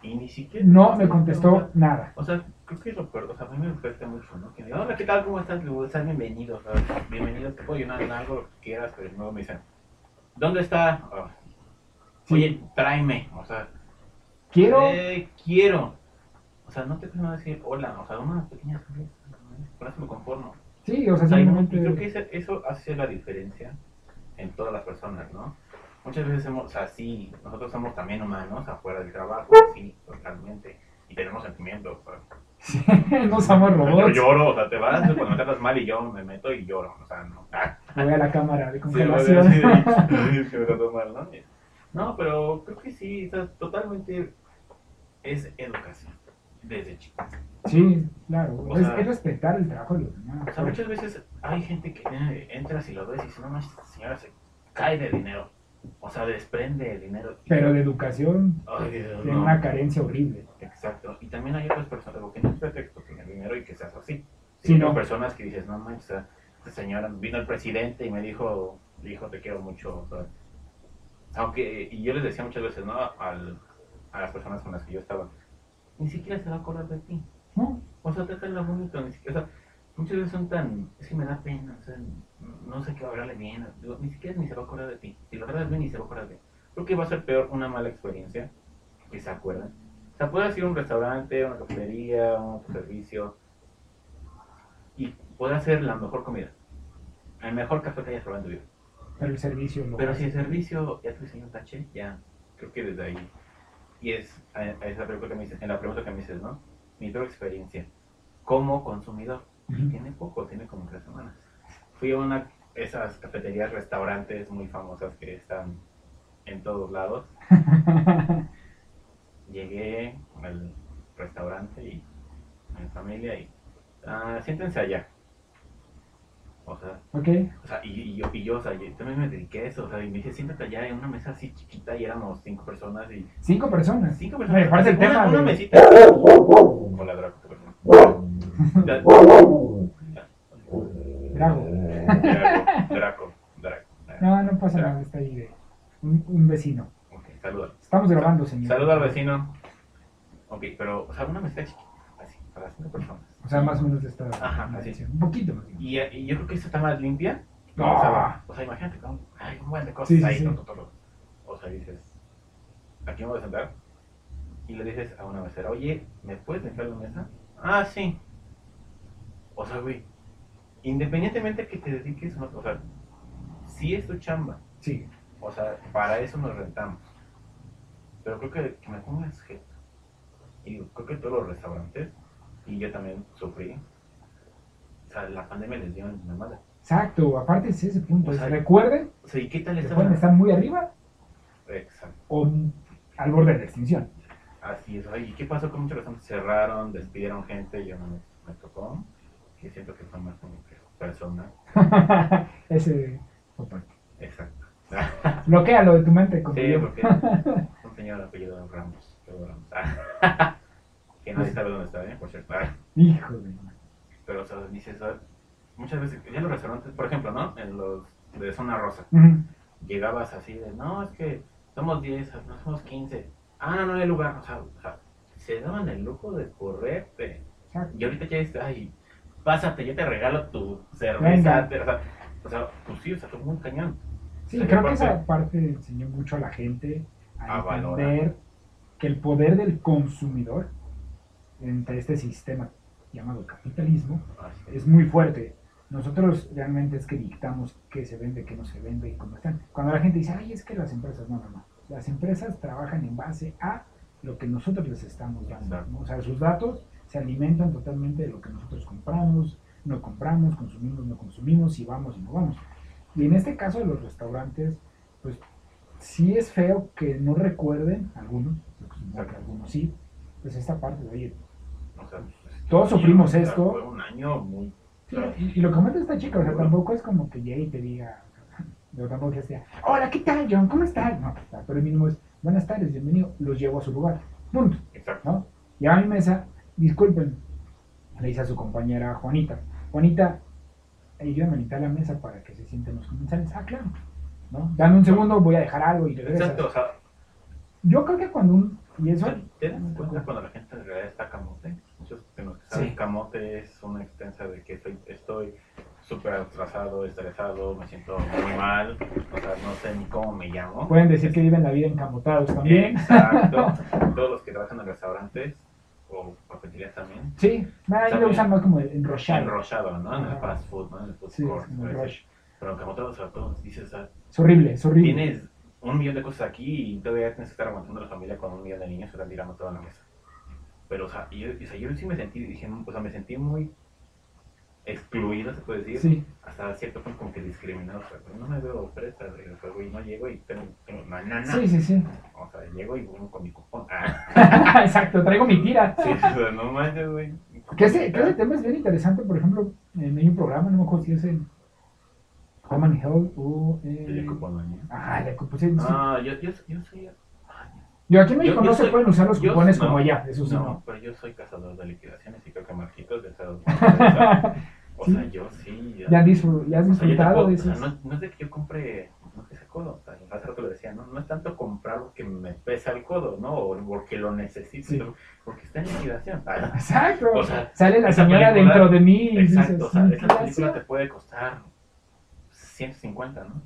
Y ni siquiera. No me contestó nada. O sea, creo que peor. O sea, a mí me afecta mucho, ¿no? Que me digan, hola, ¿qué tal? ¿Cómo estás? Estás bienvenido. Sea, bienvenido, te puedo ayudar en algo, lo que quieras. Pero luego me dicen, ¿dónde está? Ah. Oye, tráeme. O sea, Quiero, eh, quiero. O sea, no te puedo decir hola. O sea, una pequeña sonrisa. ¿no? Con eso me conformo. sí, o sea, O sea, simplemente. creo que eso hace la diferencia en todas las personas, ¿no? Muchas veces hemos, o sea, sí, nosotros somos también humanos afuera del trabajo, sí, totalmente. Y tenemos sentimientos. sea, no somos Yo robots. lloro, o sea, te vas cuando me tratas mal y yo me meto y lloro, o sea, no. Ah, Voy a la cámara de sí, congelación. "Sí, me mal, ¿no? No, pero creo que sí, o sea, totalmente es educación desde chicos. Sí, claro. O es, sea- es respetar el trabajo de los demás. O sea, muchas veces hay gente que eh, entras y lo ves y dices, no esta señora se cae de dinero. O sea, desprende el dinero. Pero de educación Ay, Dios, tiene no. una carencia horrible. Exacto. Y también hay otras personas, porque no es pretexto tener dinero y que seas así. Sí, Hay no. personas que dices, no manches, esta señora vino el presidente y me dijo, dijo, te quiero mucho. o sea, aunque, y yo les decía muchas veces, ¿no? Al- a las personas con las que yo estaba, ni siquiera se va a acordar de ti. ¿no? O sea, trátala bonito, ni siquiera, o sea, muchas veces son tan, es que me da pena, o sea, no sé qué va a hablarle bien, digo, ni siquiera ni se va a acordar de ti, si lo tratas bien ni se va a acordar de ti. Creo que va a ser peor una mala experiencia que se acuerdan. O sea, puede ser un restaurante, una cafetería, un autoservicio, y puede ser la mejor comida, el mejor café que hayas probado en tu vida. Pero el servicio lo Pero si el servicio ya te diseñó un tache, ya, creo que desde ahí. Y es a, a esa pregunta que me dices, en la pregunta que me dices, ¿no? Mi peor experiencia como consumidor. Y tiene poco, tiene como tres semanas. Fui a una esas cafeterías, restaurantes muy famosas que están en todos lados. Llegué al restaurante y a mi familia y ah, siéntense allá. O sea, o sea, y, y yo, y yo, o sea, yo también me dediqué a eso, o sea, y me dije, siéntate allá en una mesa así chiquita y éramos cinco personas y... Cinco personas. Cinco personas. aparte el una, tema una de- mesita. Hola, Draco. Draco, Draco, Draco. No, no pasa nada, está ahí de un, un vecino. Ok, saluda. Estamos grabando, señor. Saluda al vecino. Ok, pero, o sea, una mesita chiquita, así, para cinco personas. O sea, más o menos de esta Ajá, así. Un poquito más. Y, y yo creo que esa está más limpia. No. O, sea, o sea, imagínate, con, hay un buen de cosas Sí, sí, ahí. sí. to, to, to, to. O sea, dices, aquí me voy a sentar. Y le dices a una mesera, oye, ¿me puedes limpiar la mesa? Ah, sí. O sea, güey, independientemente que te dediques, o no, o sea, si es tu chamba, Sí. o sea, para eso nos rentamos. Pero creo que, que me pongas jeto. Y digo, creo que todos los restaurantes, y yo también sufrí, o sea, la pandemia les dio en la madre. Exacto, aparte es ese punto. O sea, recuerden O sea, ¿y qué tal que esta pueden estar muy arriba Exacto. o al borde de la extinción. Así es. ¿Y qué pasó con muchos restaurantes? Cerraron, despidieron gente, yo no me, me tocó. Que siento que fue más como que persona. ese parte. Exacto. Bloquéalo de tu mente. Como sí, yo. porque un señor apellido Ramos. Ramos. que nadie sabe dónde está, ¿eh? Por cierto. Ah, Hijo de madre. Pero, o sea, dices, ah, muchas veces, ya en los restaurantes, por ejemplo, ¿no? En los de zona rosa, llegabas así de, no, es que somos 10, no somos 15. Ah, no, no hay lugar. O sea, o sea, se daban el lujo de correrte. Exacto. Y ahorita ya está, ay, pásate, yo te regalo tu cerveza. Te- o, sea, o sea, pues sí, o sea, fue muy cañón. Sí, O sea, creo que esa parte enseñó mucho a la gente a, A valorar. entender que el poder del consumidor entre este sistema llamado capitalismo Así es muy fuerte. Nosotros realmente es que dictamos qué se vende, qué no se vende y cómo están. Cuando la gente dice, ay, es que las empresas, no, no, no. Las empresas trabajan en base a lo que nosotros les estamos dando. ¿no? O sea, sus datos se alimentan totalmente de lo que nosotros compramos, no compramos, consumimos, no consumimos, y vamos y no vamos. Y en este caso de los restaurantes, pues sí es feo que no recuerden, algunos, algunos sí, pues esta parte de, oye, O sea, pues, Todos sufrimos esto. Fue un año muy. Sí, y, y lo que comenta esta chica, o sea, tampoco es como que llegue y te diga, yo tampoco que sea, hola, ¿qué tal, John? ¿Cómo estás? No, pero el mínimo es, buenas tardes, bienvenido, los llevo a su lugar, punto, Exacto. ¿no? Y a mi mesa, disculpen, le dice a su compañera Juanita, Juanita, ayúdame a limpiar la mesa para que se sienten los comensales, ah, claro, ¿no? Dame un segundo, voy a dejar algo y regresas. Exacto, o sea, Yo creo que cuando un, y eso, ¿te das cuenta cuando la gente en realidad está camote? Muchos que saben Sí. camote es una extensa de que estoy estoy súper atrasado, estresado, me siento muy mal, o sea, no sé ni cómo me llamo. pueden decir que viven la vida encamotados también. Exacto. Todos los que trabajan en restaurantes o cafeterías también. Sí, ahí lo usan más como enrollado. Enrollado, ¿no? En el fast food, ¿no? En el food Sí, court. es como el ¿sabes? rush. Pero encamotado, o sea, todos dices, o sea, Es horrible, es horrible. tienes un millón de cosas aquí y todavía tienes que estar aguantando a la familia con un millón de niños, o sea, tirando todo en la mesa. Pero, o sea, yo, o sea, yo sí me sentí, dije, o sea, me sentí muy excluido, se puede decir, Sí, hasta cierto punto como que discriminado, o sea, pues no me veo juego y no llego y tengo, tengo sí, sí, sí. O sea, llego y vengo con mi cupón. Ah, Exacto, traigo mi tira. sí, o sea, no manches, güey. Que ese, que ese tema es bien interesante, por ejemplo, en hay un programa, no me acuerdo si es en Home and Health o... Eh, el cupón, ¿no? ah, sí, sí. Ah, yo, yo, yo soy... Yo aquí en México yo- yo no se pueden usar los cupones no, como allá, eso sí no, no. pero yo soy cazador de liquidaciones y creo que Marquitos de Estados Unidos. O sea, o Sí. sea, yo sí. Ya, ¿Ya, ya has disfrutado de o sea, no, no es de que yo compre, no que ese codo. O sea, hace rato lo decía, ¿no? No es tanto comprar porque me pesa el codo, ¿no? O porque lo necesito, Sí. porque está en liquidación. Ah, Exacto. O sea, Sale la esa señora película- dentro de mí y Exacto, dices, o sea, esa "Liquidación". película te puede costar 150, ¿no?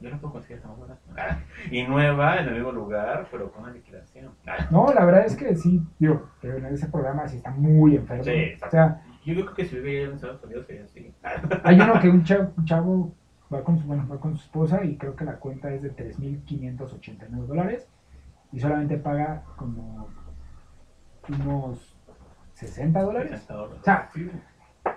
Yo la puedo conseguir hasta más barata. Ah, Y nueva, en el mismo lugar, pero con una liquidación. Ah, No, la verdad es que sí, digo, pero en ese programa sí está muy enfermo. Sí, exacto. o sea, Yo creo que si viviera en Estados Unidos sería así. Hay uno que un chavo, un chavo va, con su, bueno, va con su esposa y creo que la cuenta es de 3.589 dólares y solamente paga como unos 60 dólares. 60 dólares. O sea.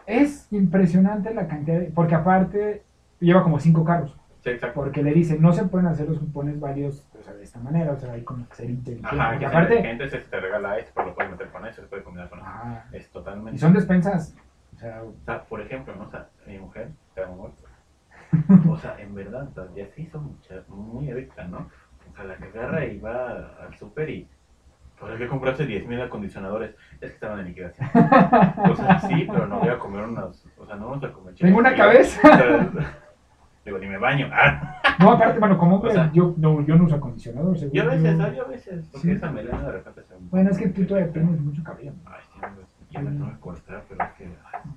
Es impresionante la cantidad, de- porque aparte lleva como cinco carros, Sí, porque le dicen, no se pueden hacer los cupones válidos o sea, de esta manera, o sea, hay como que ser inteligente. Ajá, que aparte, gente se te regala esto, pero lo puedes meter con eso, se puede combinar con eso. ah, Es totalmente. y son despensas, o sea, O sea, por ejemplo, ¿no? O sea, mi mujer, te amo O sea, en verdad, ya se hizo mucha, muy adicta, ¿no? O sea, la que agarra y va al súper y. ¿Por qué compraste 10.000 acondicionadores? Es que estaban en liquidación. O sea, sí, pero no voy a comer unos. O sea, no vamos a comer Tengo una cabeza. Digo, ni me baño. Ah, no, aparte, bueno, como hombre, O sea, yo, no, yo no uso acondicionador, seguro. yo a veces, yo-. Yo a veces. Porque Sí. esa melena de repente se. Bueno, es que tú todavía tienes mucho cabello. Ay, sí, ya me tengo que cortar, pero es que. ay,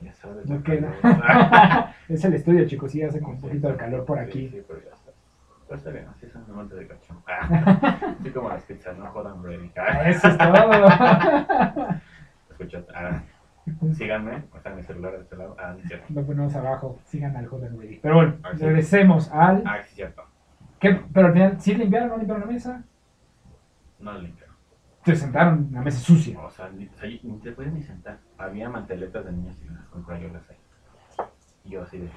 ya sabes. No queda. es el estudio, chicos, sí hace con un poquito de calor por Sí, aquí. Sí, pero ya está. Pero está bien, así son amantes de cachón. Ah, así como las pizzas, no jodan. Ah, Eso es todo. escucha, ah, síganme, o sea, mi celular de este lado. Ah, no cierto. Lo ponemos abajo, sigan al Joder Ready. Pero bueno, Ah, sí. regresemos al... Ah, sí, cierto. ¿Qué? Pero al final, ¿sí limpiaron o no limpiaron la mesa? No limpio. Te sentaron en la mesa sucia. O sea, ni, o sea, ni te puedes ni sentar. Había manteletas de niños y las compré yo las ahí. Y yo así de.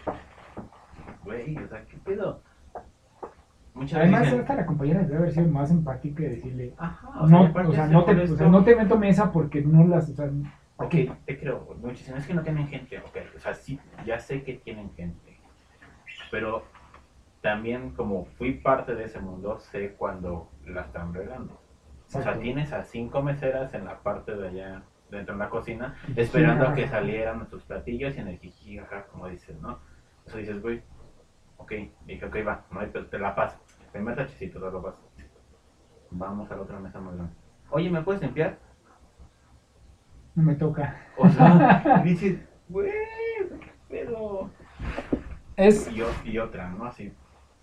Güey, o sea, ¿qué pedo? Muchas Además, veces. hasta la compañera debe haber sido más empática y decirle, Ajá, no, y aparte o sea, se no te, o sea, no te meto mesa porque no las, o sea, Ok, te creo, muchísimo. Es que no tienen gente, ok. O sea, sí, ya sé que tienen gente. Pero también como fui parte de ese mundo, sé cuando la están regando. O sea, tienes a cinco meseras en la parte de allá, dentro de la cocina, esperando a que salieran nuestros platillos y en el jiji, como dices, ¿no? O sea, dices, güey, ok, dije, ok, va, no hay, te la paso. Primer tachecito, te lo paso. Vamos a la otra mesa más grande. Oye, ¿me puedes limpiar? No me toca. O sea, dices, güey, pedo. Es, Y, otra, ¿no? Así,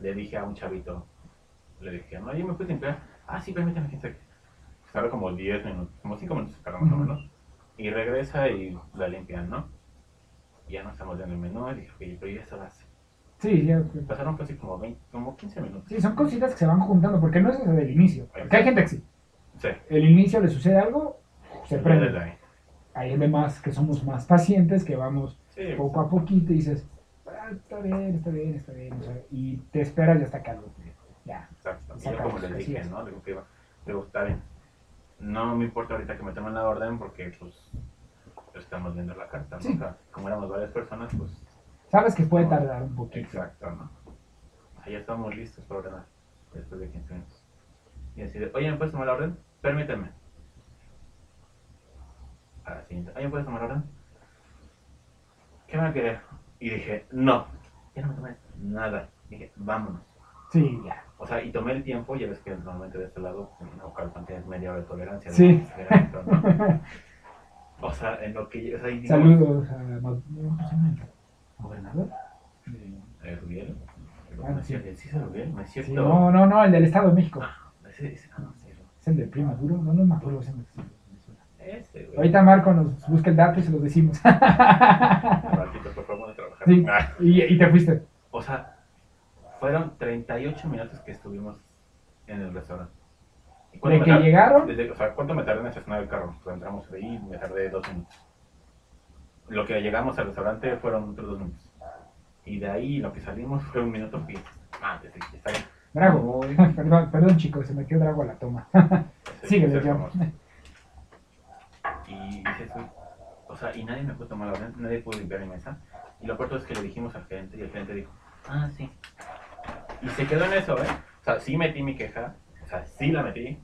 le dije a un chavito, le dije, no, yo me puedo limpiar. Ah, sí, permíteme, quién sabe. Tarda como 10 minutos, como 5 minutos tarda más o menos. Y regresa y la limpian, ¿no? Y ya no estamos viendo el menú. Y dije, oye, pero ya eso hace. Sí, ya. Pasaron casi como 20, como 15 minutos. Sí, son cositas que se van juntando, porque no es desde el inicio. Porque hay gente que sí. Sí, El inicio le sucede algo, se prende. Ahí. Hay demás que somos más pacientes, que vamos Sí, poco a poquito y dices, "Ah, está bien, está bien, está bien. o sea, y te esperas ya hasta que algo. Ya. exacto. Y yo como les dije, ¿no? Digo, que iba, digo, está bien. No me importa ahorita que me tomen la orden porque, pues, estamos viendo la carta, ¿no? Sí. O sea, como éramos varias personas, pues, Sabes que puede tardar un poquito. Exacto, ¿no? Ya estamos listos para ordenar después de 15 minutos. Y así de, oye, ¿me puedes tomar la orden? Permíteme. A la siguiente, oye, ¿me puedes tomar orden? ¿Qué me va a querer? Y dije, no, ya no me tomé nada. Dije, vámonos. Sí, ya. O sea, y tomé el tiempo, ya ves que normalmente de este lado, en una Ocalpan tienes media hora de tolerancia. Sí. O sea, en lo que, o sea, y Saludos a. ¿Cómo se llama el gobernador? Eh, Rubiel. Ah, ¿No es sí. ¿Sí Rubiel? ¿No es cierto? Sí, no, no, no, el del Estado de México. Ah, ese, ese, ah, no, sí, Es el del Prima Maduro. No, no es Maduro, es el Güey. Ahorita Marco nos busca el dato y se los decimos. Ratito, por favor, de trabajar. Sí. Y, y te fuiste. O sea, fueron 38 minutos que estuvimos en el restaurante. ¿Y De me que tar- llegaron. desde- o sea, ¿cuánto me tardé en estacionar el carro? Pues entramos ahí y me tardé dos minutos. Lo que llegamos al restaurante fueron otros dos minutos. Y de ahí lo que salimos fue un minuto y ah, sí, está bien. Drago. Muy- Perdón, perdón, chicos, se metió Drago a la toma. Síguele, ese ya. Y o sea, y nadie me pudo tomar la orden, nadie pudo limpiar mi mesa. Y lo peor es que le dijimos al gerente y el gerente dijo, ah, sí. Y se quedó en eso, ¿eh? O sea, sí metí mi queja, o sea, sí la metí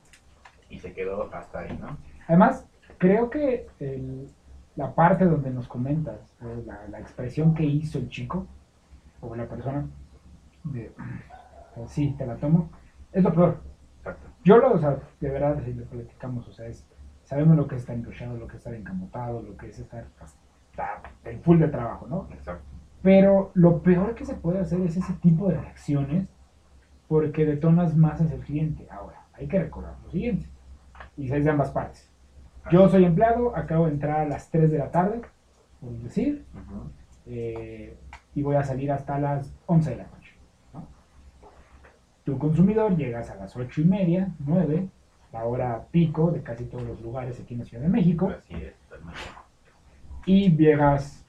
y se quedó hasta ahí, ¿no? Además, creo que el- la parte donde nos comentas, la, la expresión que hizo el chico, o la persona, de o sí, te la tomo, es lo peor. Exacto. Yo lo, o sea, de verdad, si lo platicamos, o sea, es, sabemos lo que es estar lo que es estar encamotado, lo que es estar hasta el full de trabajo, ¿no? Exacto. Pero lo peor que se puede hacer es ese tipo de reacciones porque detonas más hacia el cliente. Ahora, hay que recordar lo siguiente, y es de ambas partes. Yo soy empleado, acabo de entrar a las 3 de la tarde, por decir, Ujú. eh, y voy a salir hasta las 11 de la noche. ¿no? Tu consumidor llegas a las 8 y media, 9, la hora pico de casi todos los lugares aquí en la Ciudad de México, Así es, y llegas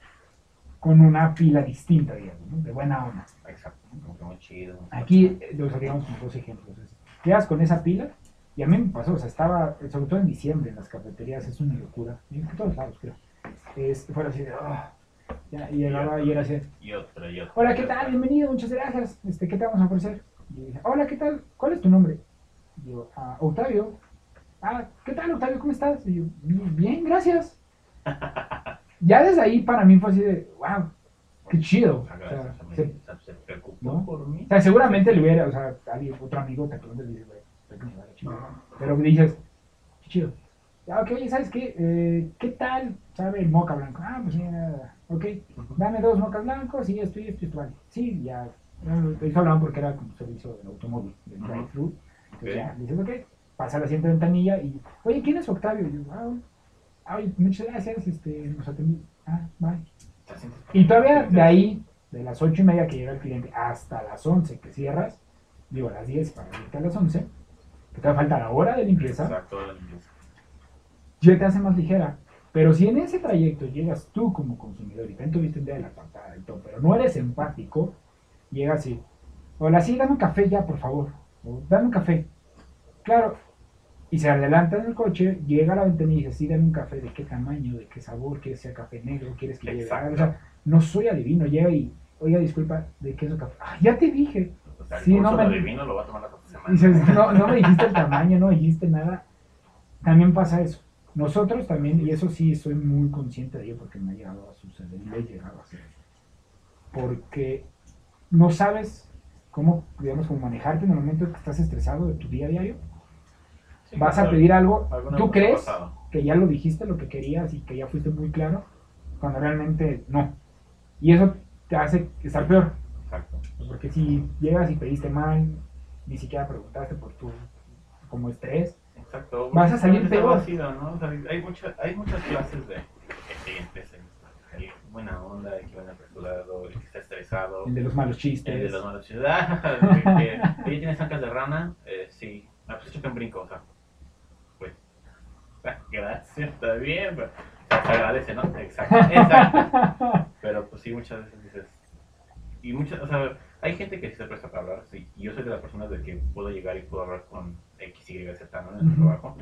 con una pila distinta, digamos, ¿no? de buena onda. Exacto. Muy chido. Aquí eh, los haríamos con dos ejemplos. Llegas con esa pila, y a mí me pasó, o sea, estaba, sobre todo en diciembre, en las cafeterías, es una locura, y en todos lados, creo. Es, fuera así de, "Ah", ya, y llegaba y era así, Y otra, y otra. hola, y ¿qué tal? Bienvenido, muchas gracias, este, ¿qué te vamos a ofrecer? Y yo dije, hola, ¿qué tal? ¿Cuál es tu nombre? Yo, "Ah, Octavio. Ah, ¿qué tal, Octavio? ¿Cómo estás? Y yo, bien, gracias. ya desde ahí para mí fue así de, wow, qué chido. O sea, se- se preocupó ¿no? por mí. o sea, seguramente le hubiera, o sea, alguien, otro amigo te pregunta y dice, güey, estoy que me va la chingada". Pero dices, qué chido. Ya, ok, oye, ¿sabes qué? Eh, ¿Qué tal sabe el moca blanco? Ah, pues mira, ok, dame dos mocas blancos y esto y esto y esto, vale. Sí, ya. Eso hablaban porque era como servicio del automóvil, del drive-thru. Ya, dices, ok, pasa la siguiente ventanilla y, oye, ¿quién es Octavio? Y yo, ah, ay, muchas gracias, este, nos atendí. Ah, bye. Te Y todavía de ahí, de las ocho y media que llega el cliente hasta las 11 que cierras, digo a las 10 para irte a las 11, que te va a faltar la hora de limpieza, Exacto, la limpieza. ya te hace más ligera. Pero si en ese trayecto llegas tú como consumidor y tanto viste un día de la patada y todo, pero no eres empático, llegas y, hola, sí, dame un café ya, por favor. O, dame un café. Claro. Y se adelanta en el coche, llega a la ventanilla y dice, sí, dame un café, ¿de qué tamaño? ¿De qué sabor? ¿Quieres que sea café negro? ¿Quieres que lleve? O sea, no soy adivino. Llega y, oiga, disculpa, ¿de qué es el café? Ah, ya te dije. O sea, el Sí, curso no me- de vino lo va a tomar la otra semana. Dices, no, no me dijiste el tamaño, no me dijiste nada. También pasa eso. Nosotros también, y eso sí soy muy consciente de ello porque me ha llegado a suceder le he llegado a hacer. Porque no sabes cómo, digamos, cómo manejarte en el momento que estás estresado de tu día a diario. Sí, Vas a pedir algo, tú crees pasado. que ya lo dijiste lo que querías y que ya fuiste muy claro, cuando realmente no. Y eso te hace estar peor. Exacto. Porque si llegas y pediste mal, ni siquiera preguntaste por tu como estrés, Exacto. Vas a salir peor. vacío, ¿no? O sea, hay, mucha- hay muchas clases de, clientes. El, el buena onda, el que viene apresurado, el que está estresado, el de los malos el chistes. de los malos chistes. Ah, el que, Oye, ¿tienes ancas de rana? Eh, sí. Ah, pues échate un brinco, o sea. Gracias, está bien. Pero, se agradece, ¿no? Exacto. Exacto. Pero pues sí, muchas veces dices. Y muchas, o sea, hay gente que sí se presta para hablar, sí. Y yo soy de las personas de que puedo llegar y puedo hablar con X, Y, Z, ¿no? En el trabajo.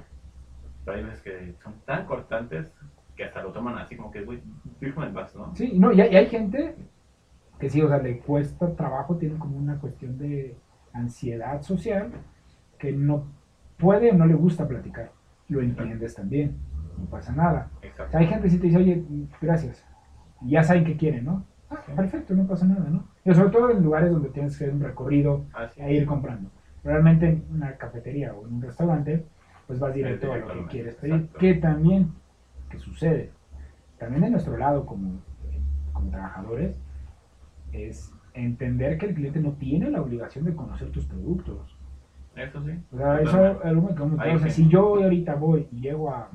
Pero hay veces que son tan cortantes que hasta lo toman así como que, güey, déjame en paz, ¿no? Sí, no, y hay, y hay gente que sí, o sea, le cuesta trabajo, tiene como una cuestión de ansiedad social que no puede o no le gusta platicar. Lo entiendes también, no pasa nada. O Exacto. sea, hay gente que sí te dice, oye, gracias. Y ya saben qué quieren, ¿no? Ah, perfecto, no pasa nada, ¿no? Y sobre todo en lugares donde tienes que hacer un recorrido a ir comprando. Realmente en una cafetería o en un restaurante, pues vas directo a lo que quieres pedir. exacto. Que también, que sucede, también de nuestro lado como, como trabajadores, es entender que el cliente no tiene la obligación de conocer tus productos. Eso sí. O sea, eso es algo que como- Hay o sea, si yo ahorita voy y llego a...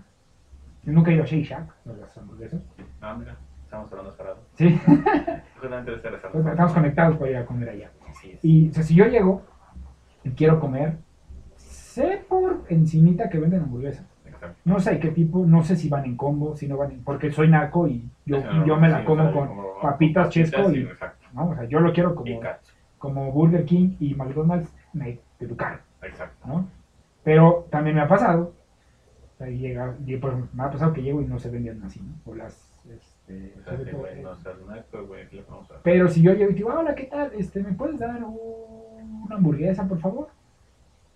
Yo nunca he ido a Shake Shack, ¿no? las hamburguesas. Ah, mira, estamos hablando separados. Sí, Justamente de pues, estamos conectados para ir a comer allá. Sí, es. Y o sea, si yo llego y quiero comer, sé por encimita que venden hamburguesas. Exacto. No sé qué tipo, no sé si van en combo, si no van en... Porque soy naco y yo, no, yo me la sí, o como sea, con como papitas, chesco sí, y... Exacto. ¿no? O sea, yo lo quiero como, como Burger King y McDonald's me educaron, Exacto. ¿no? Pero también me ha pasado, o sea, llega, pues, me ha pasado que llego y no se vendían así, ¿no? O las... Este, O sea, todo, eh, no. Pero si yo llego y digo, hola, ¿qué tal? Este, ¿Me puedes dar una hamburguesa, por favor?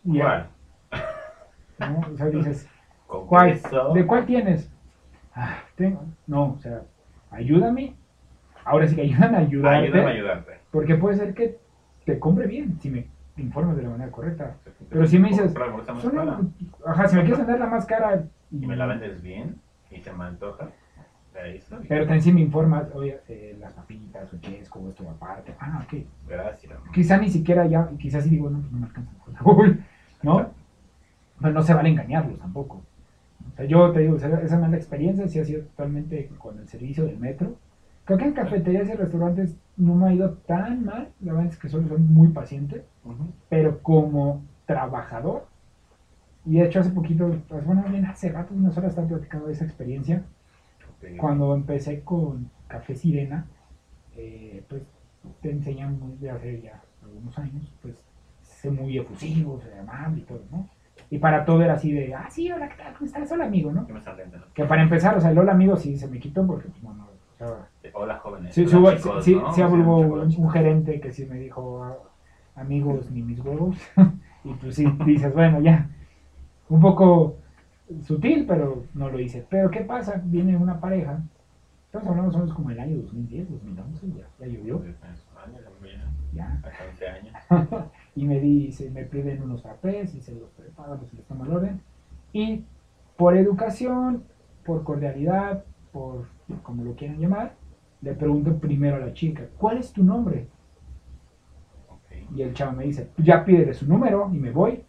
Y ¿Cuál? ¿no? O sea, dices, ¿Con ¿cuál? ¿De cuál tienes? Ah, tengo. No, o sea, ayúdame. Ahora sí que ayúdame a ayudarte. Ayúdame a ayudarte. Porque puede ser que te compre bien si me informas de la manera correcta. Pero si me dices, Solo- ajá, si me quieres vender la más cara. Y me la vendes bien y se me antoja. Pero también si me informas, oye, eh, las papitas o chesco o esto aparte. Ah, ok. Gracias. Quizá ni siquiera ya, quizás sí digo, no, pues no me alcanza. ¿No? Pero no se vale engañarlos tampoco. O sea, yo te digo, esa, esa mala experiencia sí ha sido totalmente con el servicio del metro. Creo que en cafeterías y restaurantes no me ha ido tan mal. La verdad es que solo son muy pacientes. Ujú. Pero como trabajador, y de hecho hace poquito, pues bueno, bien hace rato, unas horas estaba platicando de esa experiencia. Cuando empecé con Café Sirena, eh, pues te enseñan muy de hace ya algunos años, pues ser muy efusivo, ser amable y todo, ¿no? Y para todo era así de, ah, sí, hola, ¿qué tal? ¿Cómo estás? Hola, amigo, ¿no? ¿Qué me están vendiendo? Que para empezar, o sea, el hola, amigo sí se me quitó porque, pues, no, no, o sea, Hola, jóvenes. sí, Hola, sí, chicos, sí, ¿no? sí hubo un, un gerente que sí me dijo, "Ah, amigos, ni mis huevos. y pues sí, dices, bueno, ya, un poco sutil, pero no lo hice. Pero ¿qué pasa? Viene una pareja, estamos hablando menos como el año 2010, 2011, ya, ya llovió, Pues, ya, ya. hasta 11 años. y me dice, me piden unos frappés y se los preparo, se los tomo al orden. Y por educación, por cordialidad, por como lo quieran llamar, le pregunto primero a la chica, ¿cuál es tu nombre? Y el chavo me dice, ya pídele su número y me voy.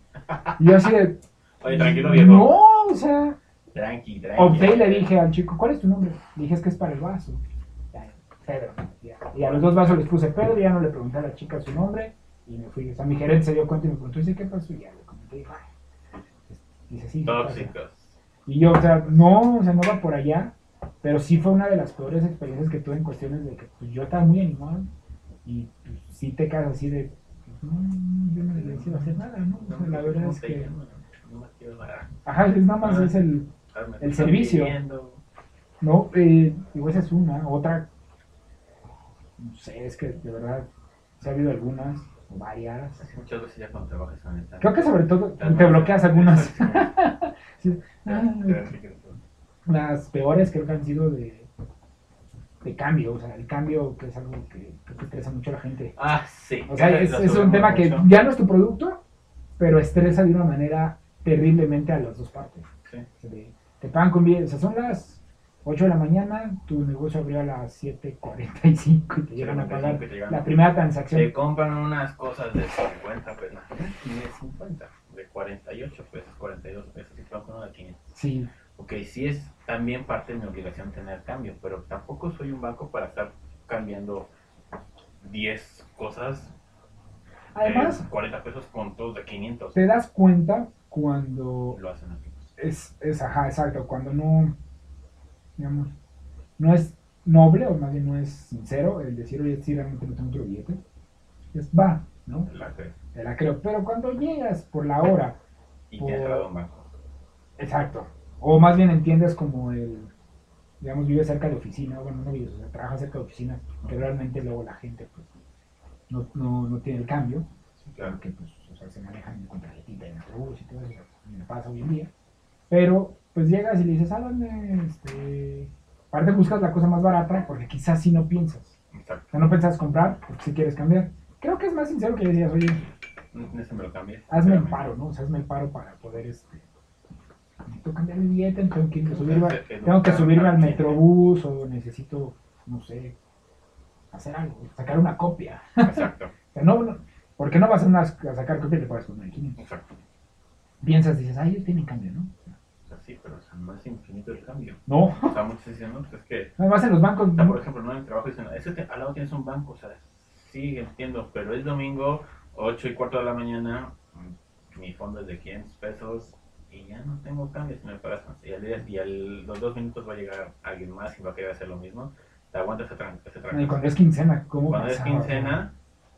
Y yo así de, Oye, tranquilo, viejo. no, o sea, Tranqui, tranqui. opté y le dije al chico, ¿cuál es tu nombre? Le dije, es que es para el vaso. Ya, Pedro. ya. Y a los dos vasos les puse Pedro, ya no le pregunté a la chica su nombre y me fui. O sea, mi gerente se dio cuenta y me preguntó, dice, ¿qué pasó? Y ya le comenté, "Ay". dice, sí, ¿qué pasa?". Tóxicos. Y yo, o sea, no, o sea, no va por allá, pero sí fue una de las peores experiencias que tuve en cuestiones de que pues, yo estaba muy animado y pues, sí te quedas así de, pues, no, yo no les iba a hacer nada, ¿no? La verdad es que, No me quiero nada. ajá, es nada más Ah. es el, El servicio. pidiendo. no, eh, digo, esa es una, otra, no sé, es que de verdad, se ha habido algunas, varias. Muchas veces ya cuando trabajas en Creo que sobre todo te bloqueas algunas. Sí. Las peores creo que han sido de, de cambio, o sea, el cambio que es algo que, que estresa mucho a la gente. Ah, sí. O sea, es, es un tema que mucho. ya no es tu producto, pero estresa de una manera terriblemente a las dos partes. Sí. De- te pagan con bien, o sea, son las 8 de la mañana, tu negocio abrió a las 7.45 y te llegan a pagar 7.45 te llegan. la primera transacción. Se compran unas cosas de 50 pesos, de 50, de 48 pesos, 42 pesos, y te uno de 500. Sí, también parte de mi obligación tener cambio, pero tampoco soy un banco para estar cambiando 10 cosas además de 40 pesos con todos de 500. te das cuenta cuando Lo hacen aquí. es, es, ajá, exacto, cuando no, digamos, no es noble o más bien no es sincero el decir, oye, sí, realmente no tengo otro billete. Es va, ¿no? La que- Te la creo. Pero cuando llegas por la hora, Y Por- te has dado un banco. exacto, o más bien entiendes como el, digamos, vive cerca de oficina, bueno, no vives, o sea, trabaja cerca de oficinas, que realmente luego la gente, pues, no, no, no tiene el cambio, Sí, claro. que pues, o sea, se manejan con tarjetita de Metrobús y todo eso, me pasa hoy en día. Pero, pues llegas y le dices, háblame, este... Aparte buscas la cosa más barata porque quizás si no piensas. O Exacto. sea, no piensas comprar porque si quieres cambiar. Creo que es más sincero que decías, oye, Ese me lo cambié. hazme el paro, ¿no? O sea, hazme el paro para poder, este... Necesito cambiar mi billete, tengo que, subirme, tengo que subirme al metrobús o necesito, no sé, hacer algo, sacar una copia. Exacto, O sea, no, no, porque no vas a, una- a sacar copia y le pagas con una de 500. exacto. piensas, dices, ay, ellos tienen cambio, ¿no? O sea, sí, pero es infinito el cambio. No. O sea, muchos dicen, no, pues es que, Además, en los bancos, o sea, por ejemplo, no en el trabajo dicen, es que te- al lado tienes un banco, o sea, sí, entiendo, pero es domingo, 8 y cuarto de la mañana, mm, mi fondo es de 500 pesos y ya no tengo cambio si me más. Y, al día, y a los dos minutos va a llegar alguien más y va a querer hacer lo mismo. Te aguanta ese tran- ese y trancazo. cuando es quincena, ¿cómo Cuando es quincena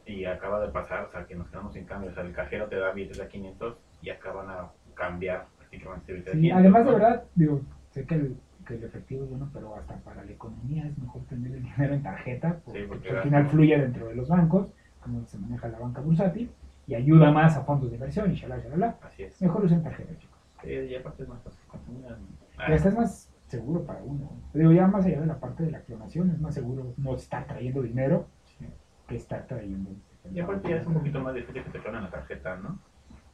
y acaba de pasar, o sea, que nos quedamos sin cambio, o sea, el cajero te da billetes de 500 y acaban a cambiar prácticamente billetes de Sí, 500. además, de verdad, digo, sé que el, que el efectivo es bueno, pero hasta para la economía es mejor tener el dinero en tarjeta, porque, Sí, porque al final fluye dentro de los bancos, como se maneja la banca bursátil, y ayuda más a fondos de inversión y shalala, shalala. Así es. Mejor usen tarjeta, chicos. Sí, y aparte es más fácil. Ah, Y hasta es más seguro para uno. Digo, ya más allá de la parte de la clonación, es más seguro no estar trayendo dinero sí. que estar trayendo. Y aparte ya es un poquito más difícil que te clonen la tarjeta, ¿no?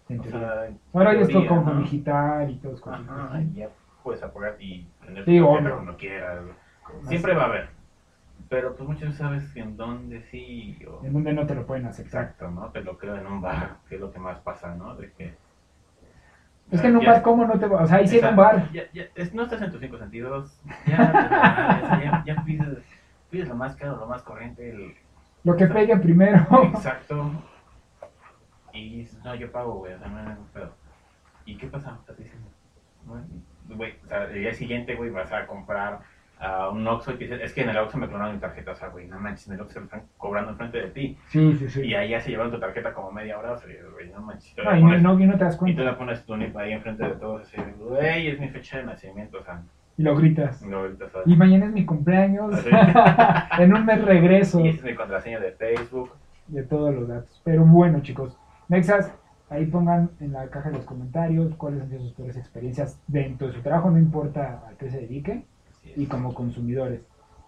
O sea, Ahora ya es todo teoría, como ¿no? digital y todo es cositas Ajá, así. y ya puedes apagar y tener Sí, cuando quieras. Siempre va a haber. Pero pues muchos sabes en dónde sí o... En donde no te lo pueden hacer. Exacto, ¿no? Te lo creo en un bar, que es lo que más pasa, ¿no? De que... Es que en un Ya- bar, ¿cómo no te va? O sea, ahí sí en un bar. Ya, ya, es- no estás en tus cinco sentidos. Ya, ya, pides, pides lo más caro, lo más corriente. El, Lo que pegue primero. exacto. Y dices, no, yo pago, güey, o sea, no hay ningún pedo. ¿Y qué pasa? Te dicen, "Bueno, güey, o sea, el día siguiente, güey, vas a comprar a un Oxxo y te dicen, es que en el Oxxo me clonaron mi tarjeta, o sea, güey, no manches, en el Oxxo se lo están cobrando enfrente de ti. Sí, sí, sí. Y ahí ya se llevaron tu tarjeta como media hora, o sea, güey, no manches. te la No, y pones- no, y no te das y tú cuenta. le pones tu NIP ahí enfrente de todos, así, güey, es mi fecha de nacimiento, o sea, Y lo gritas. no, ahorita, o sea, Y mañana es mi cumpleaños. En un mes regreso y es mi contraseña de Facebook. de todos los datos. Pero bueno, chicos. Nexas, ahí pongan en la caja de los comentarios cuáles han sido sus peores experiencias dentro de su trabajo, no importa a qué se dedique. Y como consumidores.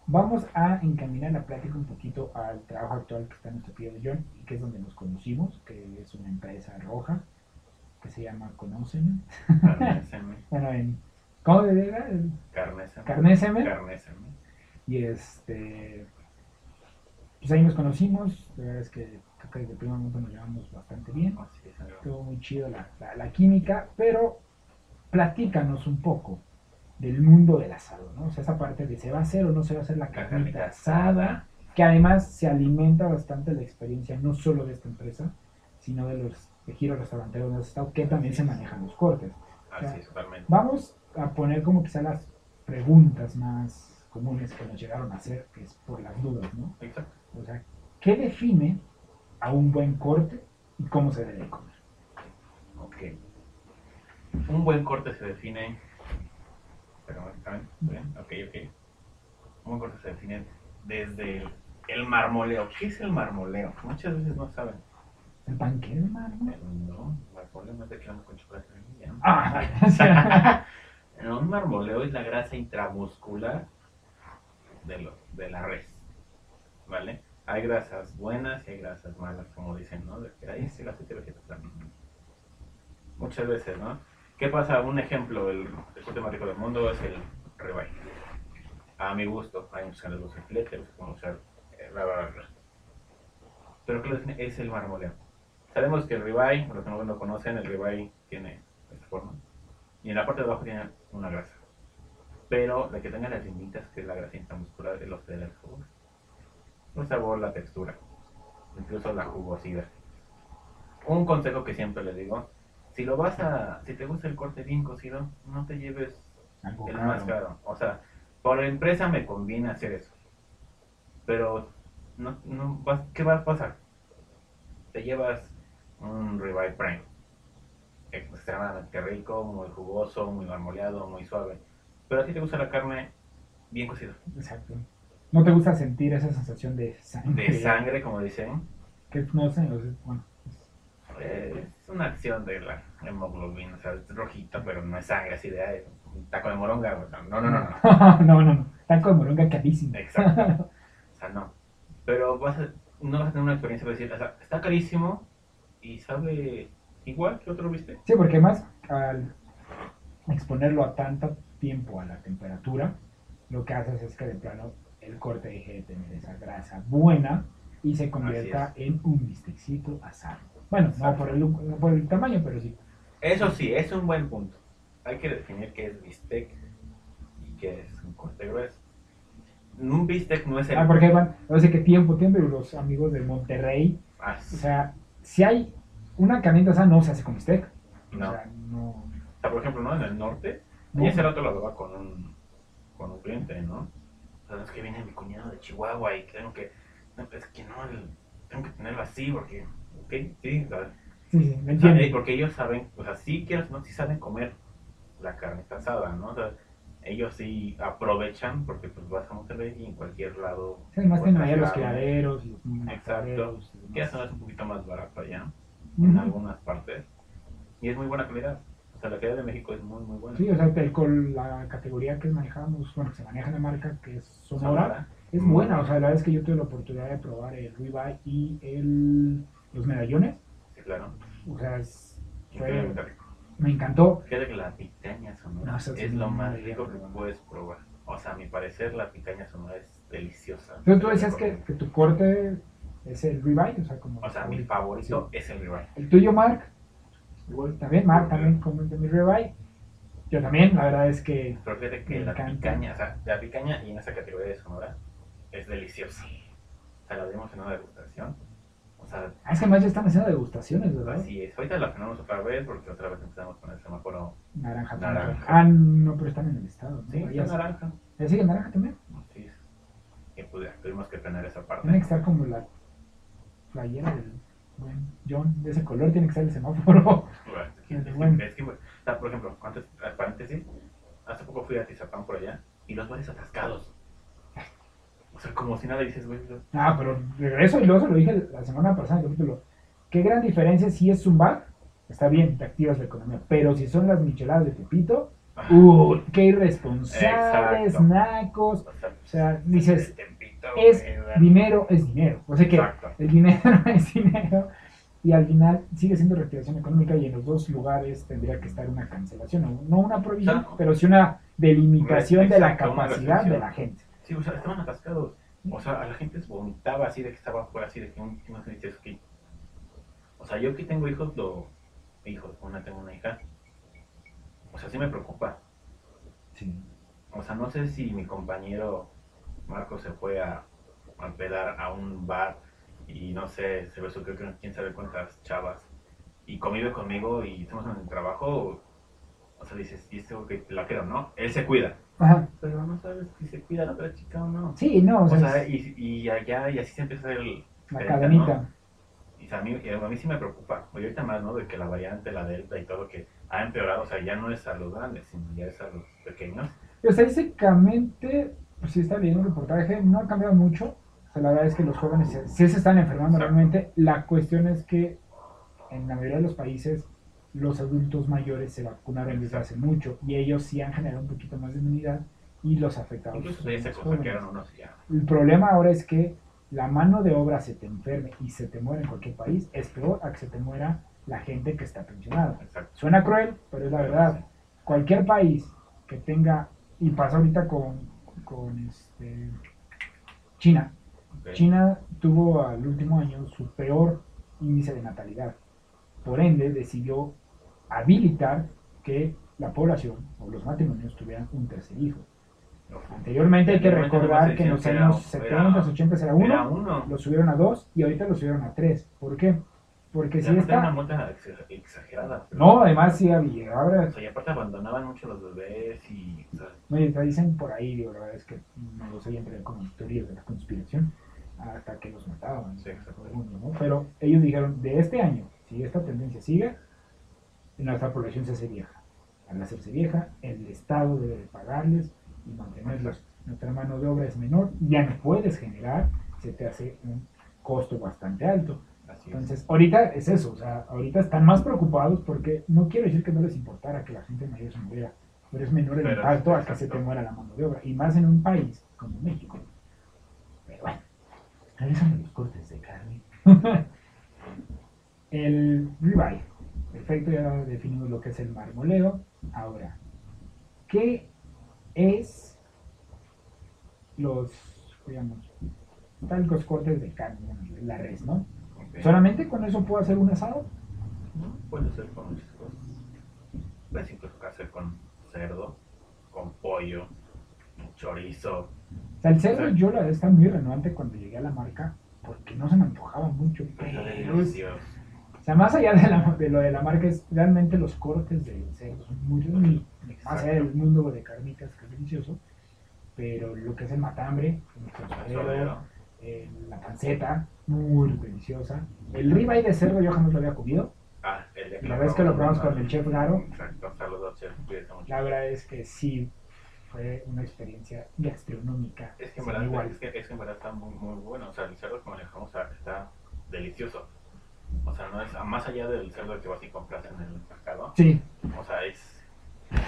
Vamos a encaminar la plática un poquito al trabajo actual que está en nuestro de John y que es donde nos conocimos, que es una empresa roja que se llama Conóceme. Bueno, en ¿cómo se diga? carnéseme, Carnéseme. carnéseme. Y este pues ahí nos conocimos, la verdad es que creo que desde el primer momento nos llevamos bastante bien. Estuvo muy chido la, la- la química, pero platícanos un poco del mundo del asado, ¿no? O sea, esa parte de se va a hacer o no se va a hacer la carnita asada, que además se alimenta bastante la experiencia no solo de esta empresa, sino de los de giro restaurantero donde has estado, que también se manejan los cortes. Así es, totalmente. Vamos a poner como quizá las preguntas más comunes que nos llegaron a hacer, que es por las dudas, ¿no? Exacto. O sea, ¿qué define a un buen corte y cómo se debe comer? Ok. Un buen corte se define. Ok, ok. Buen corte se define desde el, el marmoleo. ¿Qué es el marmoleo? Muchas veces no saben. ¿El panque de mármol? No, marmoleo no es de que con chocolate. Ah, No, un marmoleo es la grasa intramuscular de, lo, de la res. ¿Vale? Hay grasas buenas y hay grasas malas, como dicen, ¿no? De que ahí es el aceite vegetal. Muchas veces, ¿no? ¿Qué pasa? Un ejemplo, el, corte más rico del mundo es el ribeye. a mi gusto. Hay muchos que les gusta el filete, usar eh, bla. Pero ¿qué? Es el marmoleo. Sabemos que el ribeye, los que no lo conocen, el ribeye tiene esta forma. Y en la parte de abajo tiene una grasa. Pero la que tenga las limitas, que es la grasita muscular, es lo que da el sabor. El sabor, la textura, incluso la jugosidad. Un consejo que siempre les digo, si lo vas a, si te gusta el corte bien cocido, no te lleves Algo el caro. más caro. O sea, por empresa me conviene hacer eso. Pero, no, no, vas- ¿qué va a pasar? Te llevas un ribeye prime. Extremadamente rico, muy jugoso, muy marmoleado, muy suave. Pero a ti te gusta la carne bien cocida. Exacto. ¿No te gusta sentir esa sensación de sangre? De sangre, como dicen. Que no sé, bueno. Eh, Es una acción de la hemoglobina. O sea, es rojita, pero no es sangre así de "Ay, un taco de moronga. No, no, no, no. no, no, no. Taco de moronga carísimo. Exacto. O sea, no. Pero vas a, no vas a tener una experiencia para decir, o sea, está carísimo y sabe igual que otro viste. Sí, porque más al exponerlo a tanto tiempo a la temperatura, lo que haces es que de plano el corte deje de tener esa grasa buena y se convierta en un bistecito asado. Bueno, no por, el, no por el tamaño, pero sí. Eso sí, es un buen punto. Hay que definir qué es bistec y qué es un corte grueso. Un bistec no es el... Ah, porque van, no sé qué tiempo, tiempo, y los amigos de Monterrey, Ah, o sea, si hay una carnita asada, no se hace con bistec. no. O sea, no. O sea, por ejemplo, ¿no? En el norte, no. y ese rato lo hablaba con un, con un cliente, ¿no? O sea, es que viene mi cuñado de Chihuahua y tengo que, no, es que no, el- tengo que tenerlo así porque, sí, Sí, sí, me entiendo. porque ellos saben, o sea, sí quieras, no, sí saben comer la carne asada, ¿no? O sea, ellos sí aprovechan porque pues vas a Monterrey y en cualquier lado. Sí, además tienen allá los criaderos y los Exacto. Que ya es un poquito más barato allá, en algunas partes. Y es muy buena calidad. O sea, la calidad de México es muy, muy buena. Sí, o sea, el- con la categoría que manejamos, bueno, que se maneja en la marca, que es Sonora, Sonora. es buena. O sea, la es que yo tuve la oportunidad de probar el ribeye y el, los medallones. Sí, claro. O sea, es- Increíblemente rico. me encantó. Fíjate que la picaña sonora No, es lo más rico que puedes probar. O sea, a mi parecer, la picaña sonora es deliciosa. Entonces tú decías que, tu corte es el ribeye, o sea, como... O sea, mi favorito es el ribeye. El tuyo, Mark. Igual, también, Mark, también comente mi ribeye. Yo también, la verdad es que... Pero fíjate que la encanta. picaña, o sea, la picaña y en esa categoría de sonora es deliciosa. O sea, la dimos en una degustación. Sea, Ah, es que además ya están haciendo degustaciones, ¿verdad? así es. Ahorita la frenamos otra vez porque otra vez empezamos con el semáforo. Naranja. Naranja. Ah, no, pero están en el estado. ¿no? Sí, Ya está naranja. ¿Ya sigue naranja también? Es. Y pues tuvimos que frenar esa parte. Tiene que estar como la playera del buen John, de ese color tiene que estar el semáforo. Bueno, es Bueno. es que, o sea, por ejemplo, antes, paréntesis, hace poco fui a Tizapán por allá y los bares atascados. O sea, como si nada dices, güey. Ah, pero regreso y luego se lo dije la semana pasada en el capítulo. Qué gran diferencia si es bar, está bien, te activas la economía, pero si son las micheladas de Tepito, Ah, uy, qué irresponsables, Exacto. nacos. o sea, O sea, dices, es dinero es dinero. O sea que Exacto. el dinero es dinero y al final sigue siendo reactivación económica y en los dos lugares tendría que estar una cancelación, no- una prohibición, pero sí una delimitación de la capacidad de la gente. Sí, o sea, estaban atascados. O sea, a la gente se vomitaba así de que estaba afuera, así de que un, no sé, dices que... O sea, yo que tengo hijos, lo... Hijos, una tengo una hija. O sea, sí me preocupa. O sea, no sé si mi compañero Marco se fue a, a pedar a un bar y no sé, se besó creo que quién sabe cuántas chavas y convive conmigo y estamos en el trabajo. O sea, dices, y este que la quiero, ¿no? Él se cuida. Ajá. Pero no sabes si se cuida la otra chica o no. Sí, no, o O sea, sea, y, y allá, y así se empieza el... la cadenita. Y o sea, a, mí, y a mí sí me preocupa. Oye, ahorita más, ¿no? De que la variante, la delta y todo que ha empeorado. O sea, ya no es a los grandes, sino ya es a los pequeños. Pero estadísticamente, pues sí está leyendo un reportaje, no ha cambiado mucho. O sea, la verdad es que los jóvenes se- sí se están enfermando Exacto. realmente. La cuestión es que en la mayoría de los países los adultos mayores se vacunaron desde hace mucho y ellos sí han generado un poquito más de inmunidad y los afectados. Incluso unos ya. El problema ahora es que la mano de obra se te enferme y se te muere en cualquier país, es peor a que se te muera la gente que está pensionada. Exacto. Suena cruel, pero es la verdad. Cualquier país que tenga, y pasa ahorita con, con este, China. China tuvo al último año su peor índice de natalidad. Por ende, decidió habilitar que la población o los matrimonios tuvieran un tercer hijo. Anteriormente hay que recordar que en los años era- 70, 80 era uno, Era uno. lo subieron a dos y ahorita lo subieron a tres. ¿Por qué? Porque si está una multa ex- exagerada. No, además sí había. Ahora O sea, y aparte abandonaban mucho los bebés y. No, dicen por ahí, digo, la verdad es que no los oí entrar como teorías de la conspiración hasta que los mataban. Sí, ¿no? Pero ellos dijeron, de este año, si esta tendencia sigue, nuestra población se hace vieja. Al hacerse vieja, el Estado debe de pagarles y mantenerlos. Nuestra mano de obra es menor, ya no puedes generar, se te hace un costo bastante alto. así es. Entonces, ahorita es eso, o sea, ahorita están más preocupados porque no quiero decir que no les importara que la gente mayor se muriera, pero es menor el Pero, impacto a que se te muera la mano de obra, y más en un país como México. Pero bueno, regresando los cortes de carne. el ribeye, perfecto, ya definimos lo que es el marmoleo. Ahora, ¿qué es los, digamos, talcos cortes de carne, la res, ¿no? ¿Solamente con eso puedo hacer un asado? ¿no? Puede ser con muchas cosas. Puedes incluso hacer con cerdo, con pollo, chorizo. O sea, el cerdo yo la verdad está muy renuente cuando llegué a la marca porque no se me antojaba mucho. Pero sea, más allá de, la- de lo de la marca, es realmente los cortes del cerdo son muy muy- Más allá del mundo de carnitas, que es delicioso. Pero lo que es el matambre, el eh, la panceta, muy deliciosa. El ribeye de cerdo yo jamás lo había comido. Ah, el La vez que lo probamos con el chef Garo, Exacto, saludos, chef. Cuídate mucho. la verdad es que sí fue una experiencia gastronómica. Es que en verdad, es que, es que en verdad está muy, muy bueno. O sea, el cerdo que manejamos ah, está delicioso. O sea, no es más allá del cerdo que vas y compras en el mercado. Sí, O sea, es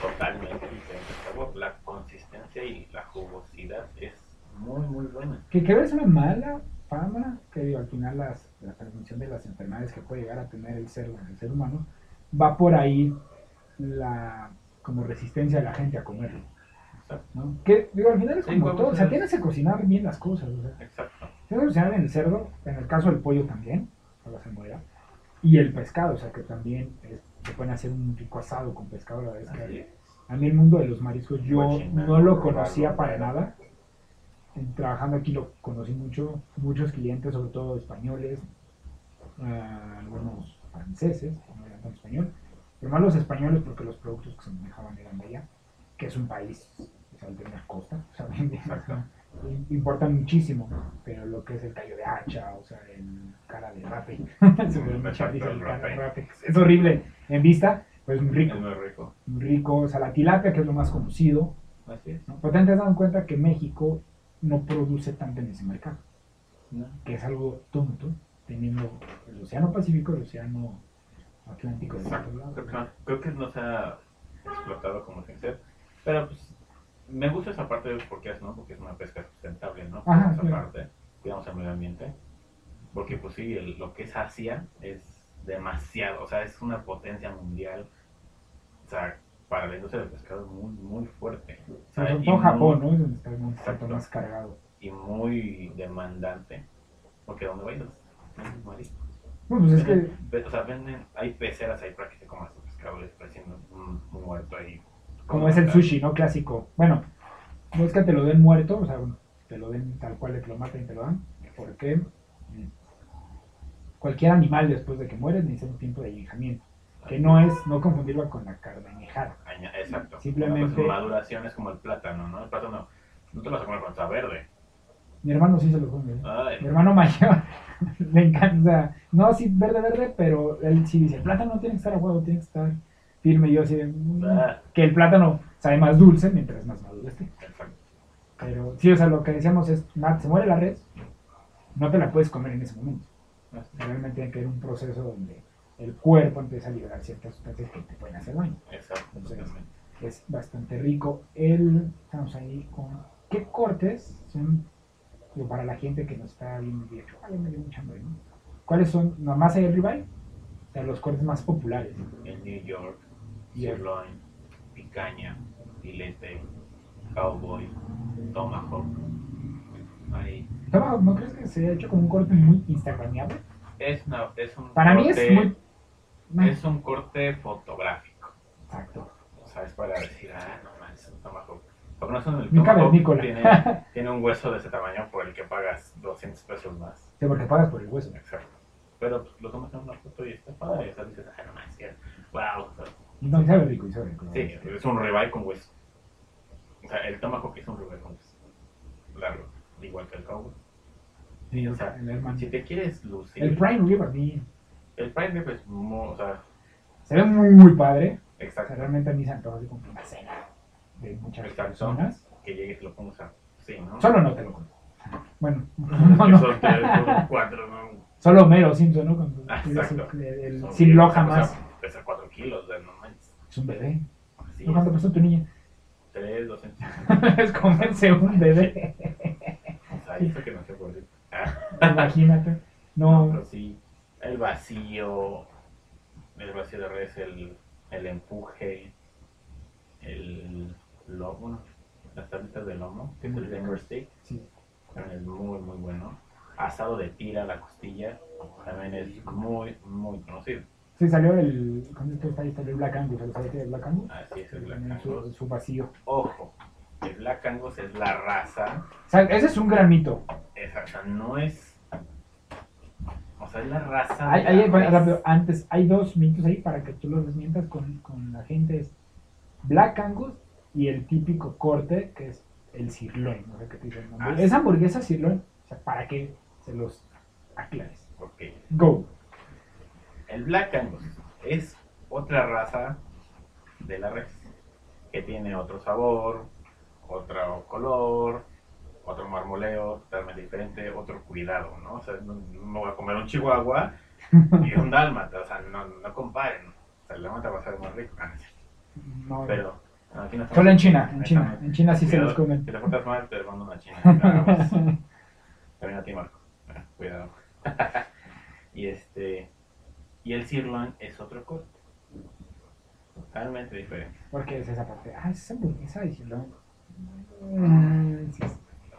totalmente diferente sabor. La consistencia y la jugosidad es muy, muy buena. que creo es una mala fama, que digo, al final las, la transmisión de las enfermedades que puede llegar a tener el cerdo en el ser humano, va por ahí la como resistencia de la gente a comerlo. Exacto. ¿no? Que digo, al final es como todo, o sea, es- tienes que cocinar bien las cosas. O sea, Exacto. tienes que cocinar en el cerdo, en el caso del pollo también, para se muera, y el pescado, o sea, que también es- se pueden hacer un rico asado con pescado, la verdad es que Así es. a mí el mundo de los mariscos yo Guachina, no lo conocía para nada. Trabajando aquí lo conocí mucho, muchos clientes, sobre todo españoles, ah, algunos franceses, no eran tan español, pero más los españoles porque los productos que se manejaban eran de allá, que es un país o sea, de una costa, o sea, Exacto. im- importan muchísimo, pero lo que es el callo de hacha, o sea, el cara de rape, se me Exacto, el cara de rape. es horrible en vista, pero es muy rico Es muy rico. rico, o sea, la tilapia, que es lo más conocido. Así es. ¿no? Pero te has dado cuenta que México no produce tanto en ese mercado, ¿no? que es algo tonto, teniendo el Océano Pacífico, el Océano Atlántico de otro lado. Creo que, no, creo que no se ha explotado como se. Pero pues me gusta esa parte porque es, ¿no? Porque es una pesca sustentable, ¿no? Ajá, esa parte, cuidamos el medio ambiente. Porque pues sí, el- lo que es Asia es demasiado, o sea, es una potencia mundial. O sea, para la industria del pescado es muy, muy fuerte. O sea, todo muy- Japón, ¿no? Es donde está tanto más cargado. Y muy demandante. Porque donde vayas. Bueno, pues es que o sea, venden, hay peceras ahí para que te comas tu pescado recién un, un muerto ahí. Como es el sushi, ¿no? Clásico. Bueno, no es que te lo den muerto, o sea, te lo den tal cual de que lo maten y te lo dan, porque mm, cualquier animal después de que muere necesita un tiempo de añejamiento, que no es, no confundirlo con la carne añejada. Exacto. Simplemente- Una maduración es como el plátano, ¿no? El plátano no te lo vas a comer cuando está verde. Mi hermano sí se lo come. ¿eh? Mi hermano mayor le encanta, no sí verde verde, pero él sí dice, el plátano no tiene que estar a huevo, tiene que estar firme. Y yo así de, "Mm", Ah. que el plátano sabe más dulce mientras más maduro esté. Pero sí, o sea, lo que decíamos es, Nat, se muere la res, no te la puedes comer en ese momento. Realmente tiene que haber un proceso donde el cuerpo empieza a liberar ciertas sustancias que te pueden hacer daño. Exacto, Entonces. Es bastante rico. El, estamos ahí con, ¿qué cortes son digo, para la gente que nos está viendo y dice, "Ay, me dio mucha hambre", ¿no? ¿Cuáles son, nomás hay el ribeye? O sea, los cortes más populares. En New York. Sirloin, picaña, filete, cowboy, tomahawk. Ahí. Tomahawk, ¿no crees que se ha hecho como un corte muy instagramiable? Es, una, es un Para mí es corte- muy... no, es un corte fotográfico. Exacto. O sea, es para decir, ah, no manches, un tomahawk. Porque no son el Ni tomahawk tiene, tiene un hueso de ese tamaño por el que pagas 200 pesos más. Sí, porque pagas por el hueso. Exacto. Pero pues, lo tomas en una foto y está padre. O sea, dices, ah, no manches, que- wow. No, y sabe rico, y sabe rico. Sí, es un ribeye con hueso. O sea, el tomahawk es un ribeye con hueso. Largo, igual que el cowboy. Sí, o sea, el hermano. Si te quieres lucir, El Prime Rib a mí el prime rib es muy, o sea, se ve muy, muy padre. O sea, exacto. realmente a mí se antoja así como una cena de muchas Exacto. personas. Que llegues y lo pongas a. Sí, ¿no? Solo no te lo cuento. Bueno, no, no. son cuatro, ¿no? Solo Mero Simpson, ¿no? Ah, el- exacto. el- el- Son sin bien, lo o sea, jamás. Pesa cuatro kilos, de no. Es un bebé. ¿No cuánto es. pesó tu niña? Tres, dos centímetros. es comerse un bebé. O sea, eso que no se puede. Imagínate. No, No, pero sí. El vacío, el vacío de res, el, el empuje, el lomo, las tablitas de lomo, el finger steak, sí. también es muy, muy bueno. Asado de tira, la costilla, también es muy, muy conocido. Sí, salió el. ¿Cuándo esto está ahí? Salió el Black Angus. ¿Sabes qué es Black Angus? Así es el Black Angus. Su, su vacío. Ojo, el Black Angus es la raza, O sea, ese es un gran mito. o sea, no es. O sea, es la raza. Hay, de hay- la bueno, res. rápido, antes, hay dos mitos ahí para que tú los desmientas con, con la gente. Es Black Angus y el típico corte que es el sirloin. No sé qué te dicen. Ah, Esa hamburguesa sirloin, o sea, para que se los aclares. Ok. Go. El Black Angus es otra raza de la res que tiene otro sabor, otro color, otro marmoleo totalmente diferente, otro cuidado, ¿no? O sea, no, no me voy a comer un chihuahua y un dálmata, o sea, no, no comparen. O sea, el dálmata va a ser más rico, no pero no, aquí no Solo en China, en China. estamos- En China sí se los comen. Si te portas mal, te mando una china. nada más. También a ti, Marco. Cuidado. y este. Y el sirloin es otro corte. Totalmente diferente. Porque es esa parte. Ah, es esa hamburguesa de sirloin. Mm, sí.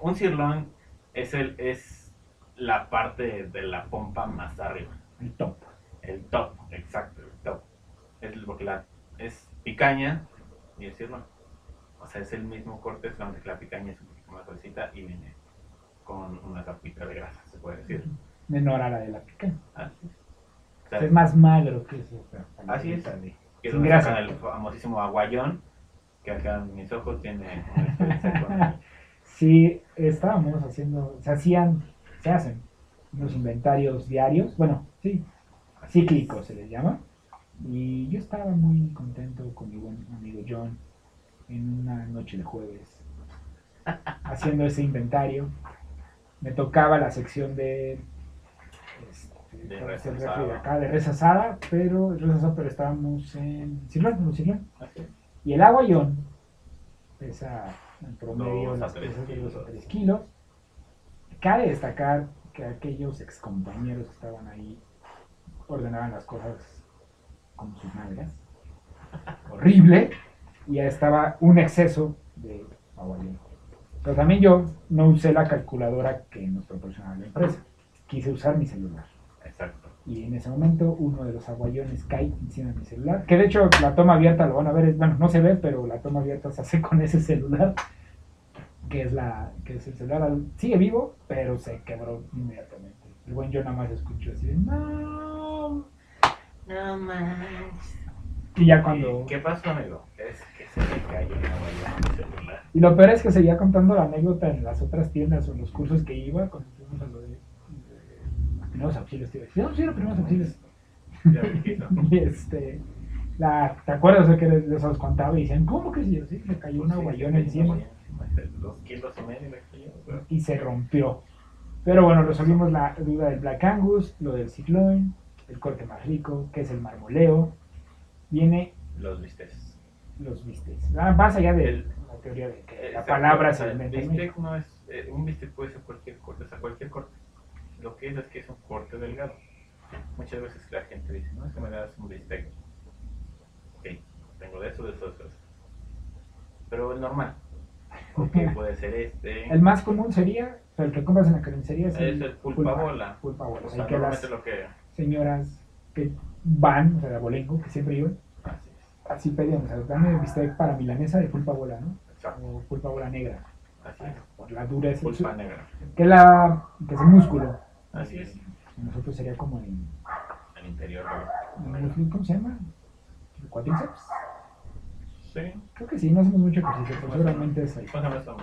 Un sirloin es el es la parte de la pompa más arriba. El top. El top, exacto, el top. Es porque la es picaña y el sirloin. O sea, es el mismo corte, solamente que la picaña es un poquito más gruesita y viene con una tapita de grasa, se puede decir. Menor a la de la pica. Así es. Es más magro que eso. Así es. de- que es sin grasa. el famosísimo aguayón, que acá en mis ojos tiene Sí, estábamos haciendo, se hacían, se hacen unos inventarios diarios, bueno, sí, cíclicos se les llama. Y yo estaba muy contento con mi buen amigo John en una noche de jueves, haciendo ese inventario. Me tocaba la sección de, De ¿cuál es res el refri de acá? de res asada, pero, estábamos en Sirloin, en. Y el aguayón pesa en promedio Dos a las tres pesas de 2 a kilos. 3 kilos. Cabe destacar que aquellos excompañeros que estaban ahí ordenaban las cosas con sus nalgas. Horrible. Y ya estaba un exceso de aguayón. Pero también yo no usé la calculadora que nos proporcionaba la empresa. Quise usar mi celular. Y en ese momento uno de los aguayones cae encima de mi celular. Que de hecho la toma abierta lo van a ver, es- bueno, no se ve, pero la toma abierta se hace con ese celular. Que es la que es el celular. Sigue vivo, pero se quebró inmediatamente. El buen yo nada más escucho así de, no. No manches. Y ya cuando... ¿Y ¿Qué pasó, amigo? Es que se le cayó el aguayón celular. Y lo peor es que seguía contando la anécdota en las otras tiendas o en los cursos que iba cuando fuimos a lo de primeros auxilios. Decir, no, primeros auxilios. Ya. Y este, la, ¿te acuerdas de que les, les os contaba? Y decían, ¿cómo que sí? Yo, sí, le cayó un Sí, aguayón sí, encima Dos kilos y medio cayó, y se rompió. Pero bueno, resolvimos la duda del Black Angus, lo del sirloin, el corte más rico, que es el marmoleo. Viene Los vistes. los bistecs. Ah, Más allá de la teoría de que la palabra se inventa. no es, eh, un bistec puede ser cualquier corte, o sea, cualquier corte. Lo que es es que es un corte delgado. Muchas veces la gente dice, no, es que me das un bistec. Ok, tengo de eso, de eso, de eso. Pero el normal. o que puede ser este. El más común sería, o sea, el que compras en la carnicería es, Es el pulpa bola. Pulpa bola. O sea, que las lo que. señoras que van, o sea, de abolengo, que siempre iban, Así es. así pedían, o sea, dame bistec para milanesa de pulpa bola, ¿no? Exacto. O pulpa bola negra, Así es. por la dureza, Pulpa negra. que es la, que es el músculo. Así es. Nosotros sería como el, El interior. de- muslo, ¿cómo se llama? ¿El cuádriceps? Sí. Creo que sí, no hacemos mucho ejercicio, pero seguramente es ahí. ¿Cómo se llama eso?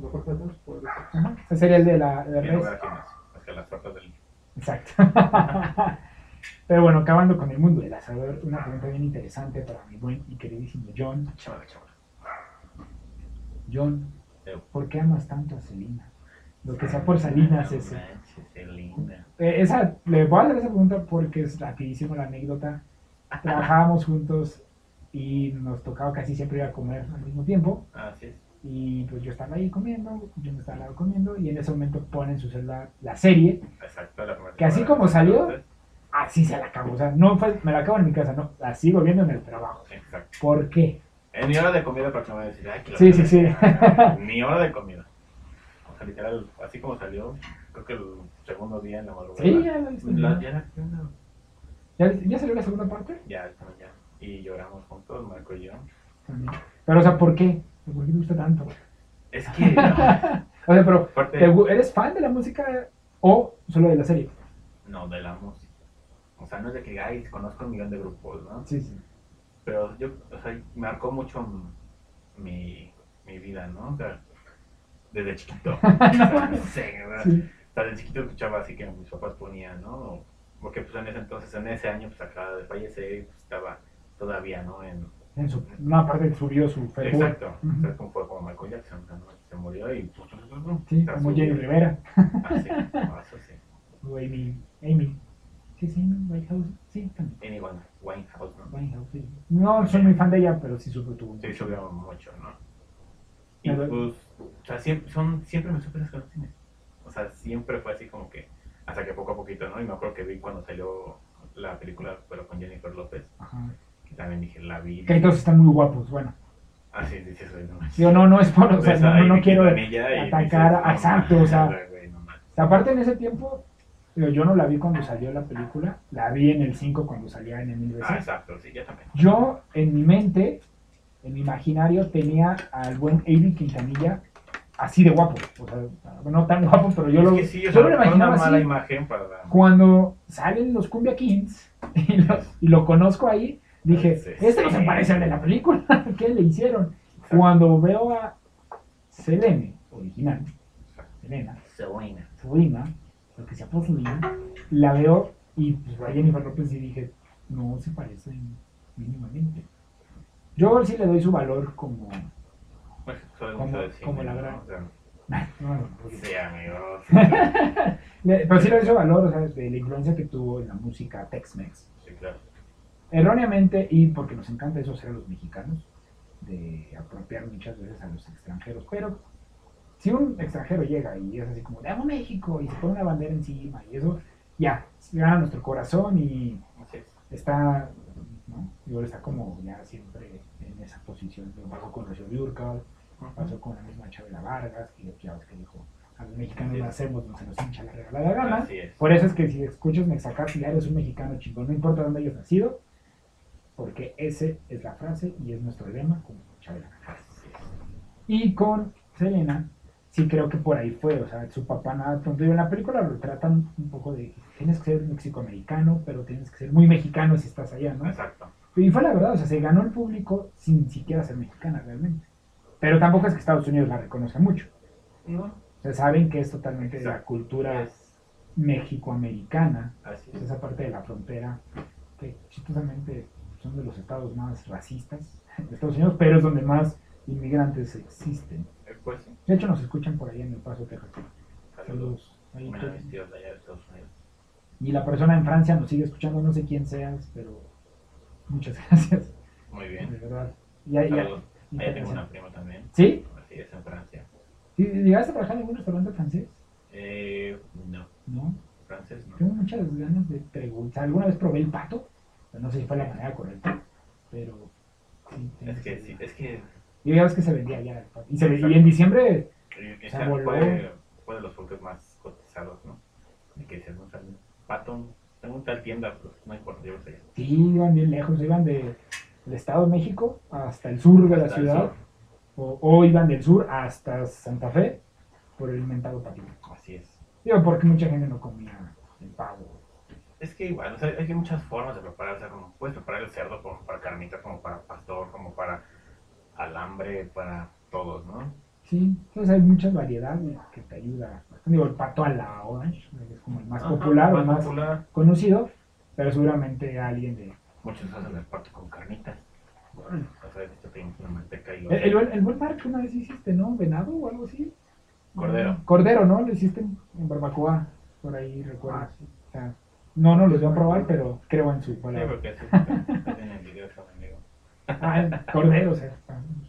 ¿Lo cortas dos? Puede ser. Ajá, Ese sería el de la de no res. que las tortas del. Exacto. Pero bueno, acabando con el mundo del asador, una pregunta bien interesante para mi buen y queridísimo John. Chaval, chaval. John. ¿por qué amas tanto a Selena? Lo que sea por Salinas No ese. manches, qué linda. Eh, esa, le voy a hacer esa pregunta porque es rapidísimo la anécdota. Trabajábamos juntos y nos tocaba casi siempre ir a comer al mismo tiempo. Así es. Y pues yo estaba ahí comiendo, yo me estaba al lado comiendo y en ese momento pone en su celular la serie. Exacto. La Que así como salió, Así se la acabó. O sea, no fue, me la acabo en mi casa, no. La sigo viendo en el trabajo. Exacto. ¿Por qué? En mi hora de comida, para que me vaya a decir, ay, que Sí, sí, sí. Mi hora de comida. Sea, literal, así como salió, creo que el segundo día en la madrugada. Sí, ya la ya, la- ya la- ¿Ya, ¿Ya salió la segunda parte? ya, ya. Y lloramos juntos, Marco y yo. También. Pero, o sea, ¿por qué? ¿Por qué te gusta tanto? Es que, no, O sea, pero, aparte, ¿te gu- ¿eres fan de la música o solo de la serie? no, de la música. O sea, no es de que, ay, conozco un millón de grupos, ¿no? Sí, sí. Pero yo, o sea, marcó mucho mi, mi vida, ¿no? O sea, desde chiquito. No sé, ¿verdad? sí. O sea, desde chiquito escuchaba así que mis papás ponían, ¿no? Porque pues en ese entonces, en ese año, pues acaba de fallecer y pues, estaba todavía, ¿no? En, En su, una parte subió su Facebook. exacto. Ujú. O sea, como fue como Michael Jackson, ¿no? se murió y... pues, Sí, o sea, como Jenny Rivera. Ah, sí, no, eso sí. O Amy. Amy. ¿Sí es Amy Whitehouse? Sí, también. Anyone, Winehouse, ¿no? Winehouse, sí. No soy muy fan de ella, pero sí supe tu. Sí, subió mucho, ¿no? Y pues, o sea, siempre, son, siempre me supe esas canciones. O sea, siempre fue así como que, hasta que poco a poquito, ¿no? Y me acuerdo que vi cuando salió la película, pero con Jennifer López, Ajá. que también dije, la vi. Que entonces están muy guapos, bueno. Ah, sí, dices, güey, no manches. Digo, no, no es por, o sea, Ves no, no quiero atacar, no exacto, o sea, aparte en ese tiempo, yo no la vi cuando salió la película, la vi en el 5 cuando salía en el 1000 Ah, veces. exacto, sí, yo también. Yo, en mi mente, en mi imaginario, tenía al buen Avi Quintanilla así de guapo. O sea, no tan guapo, pero yo es lo, que sí, o yo lo fue una imaginaba mala así. imagen para la... Cuando salen los Cumbia Kings y lo, y lo conozco ahí, dije, Sí, este no se parece al de la película, ¿qué le hicieron? Cuando veo a Selene, original, Selena, Selena. Selena, lo que sea por Selena, la veo y pues a Jennifer López y dije, no se parecen mínimamente. Yo sí le doy su valor como... Pues, soy Como- mucho de cine, como la gran- O sea, no, no, porque- sí, amigos. Pero sí le doy su valor, o sea, de la influencia que tuvo en la música Tex-Mex. Sí, claro. Erróneamente, y porque nos encanta eso ser a los mexicanos, de apropiar muchas veces a los extranjeros. Pero si un extranjero llega y es así como, de amo México, y se pone una bandera encima, y eso, ya, gana nuestro corazón y está, ¿no? Digo, está como ya siempre en esa posición. Lo pasó con Rocío Dúrcal, pasó con la misma Chabela Vargas, que ya ves que dijo, a los mexicanos lo hacemos, no se nos hincha la regalada gana. Así es. Por eso es que si escuchas Mexacat, ya eres un mexicano chingón, no importa dónde hayas nacido, porque ese es la frase y es nuestro lema con Chabela. Es. Y con Selena, sí creo que por ahí fue, o sea, su papá nada tonto. Y en la película lo tratan un poco de, tienes que ser mexicoamericano, pero tienes que ser muy mexicano si estás allá, ¿no? Exacto. Y fue la verdad, o sea, se ganó el público sin siquiera ser mexicana realmente. Pero tampoco es que Estados Unidos la reconozca mucho. No. O sea, saben que es totalmente de la cultura Es- mexicoamericana, Así es. esa parte de la frontera que chistosamente son de los estados más racistas de Estados Unidos, pero es donde más inmigrantes existen. Pues sí. De hecho, nos escuchan por ahí en El Paso, Texas. Saludos. Ahí todos. mis tíos de allá de Estados Unidos. Y la persona en Francia nos sigue escuchando, no sé quién seas, pero muchas gracias, Muy de bien. verdad. Ya, ya, Saludos. muchas Allá tengo una prima también. ¿Sí? Así es, en Francia. ¿Sí? ¿Llegaste a trabajar en algún restaurante francés? Eh, no. No. Francés no. Tengo muchas ganas de preguntar. Alguna vez probé el pato, pero no sé si fue la manera correcta, pero sí. Es que sí, es que Y ya ves que se vendía ya. el. Y, se, ve- y en diciembre, Se voló. fue, fue de los productos más cotizados, ¿no? Y que dices, no pato, tengo tal tienda, pues no importa, yo allá. sí, iban bien lejos. Iban de- del Estado de México hasta el sur de la Hasta el ciudad. O, o iban del sur hasta Santa Fe por el mentado patito. Así es. Digo, porque mucha gente no comía el pavo. Es que igual, o sea, hay muchas formas de preparar, o sea, como puedes preparar el cerdo como para carnitas, como para pastor, como para alambre, para todos, ¿no? Sí, entonces hay muchas variedades que te ayuda. Digo, el pato a la orange es como el más Ajá, popular o más más popular. conocido, pero seguramente alguien de... Muchos hacen el pato con carnitas. O sea, esto tienes una manteca y El, el, buen- el buen mar que una vez hiciste, ¿no? ¿Venado o algo así? Cordero. Cordero, ¿no? Lo hiciste en, en barbacoa, por ahí recuerdo. Ah, sí. O sea, no, no los voy a probar, pero creo en su Sí, palabra. porque así en el video. Ah, el cordero, o sea,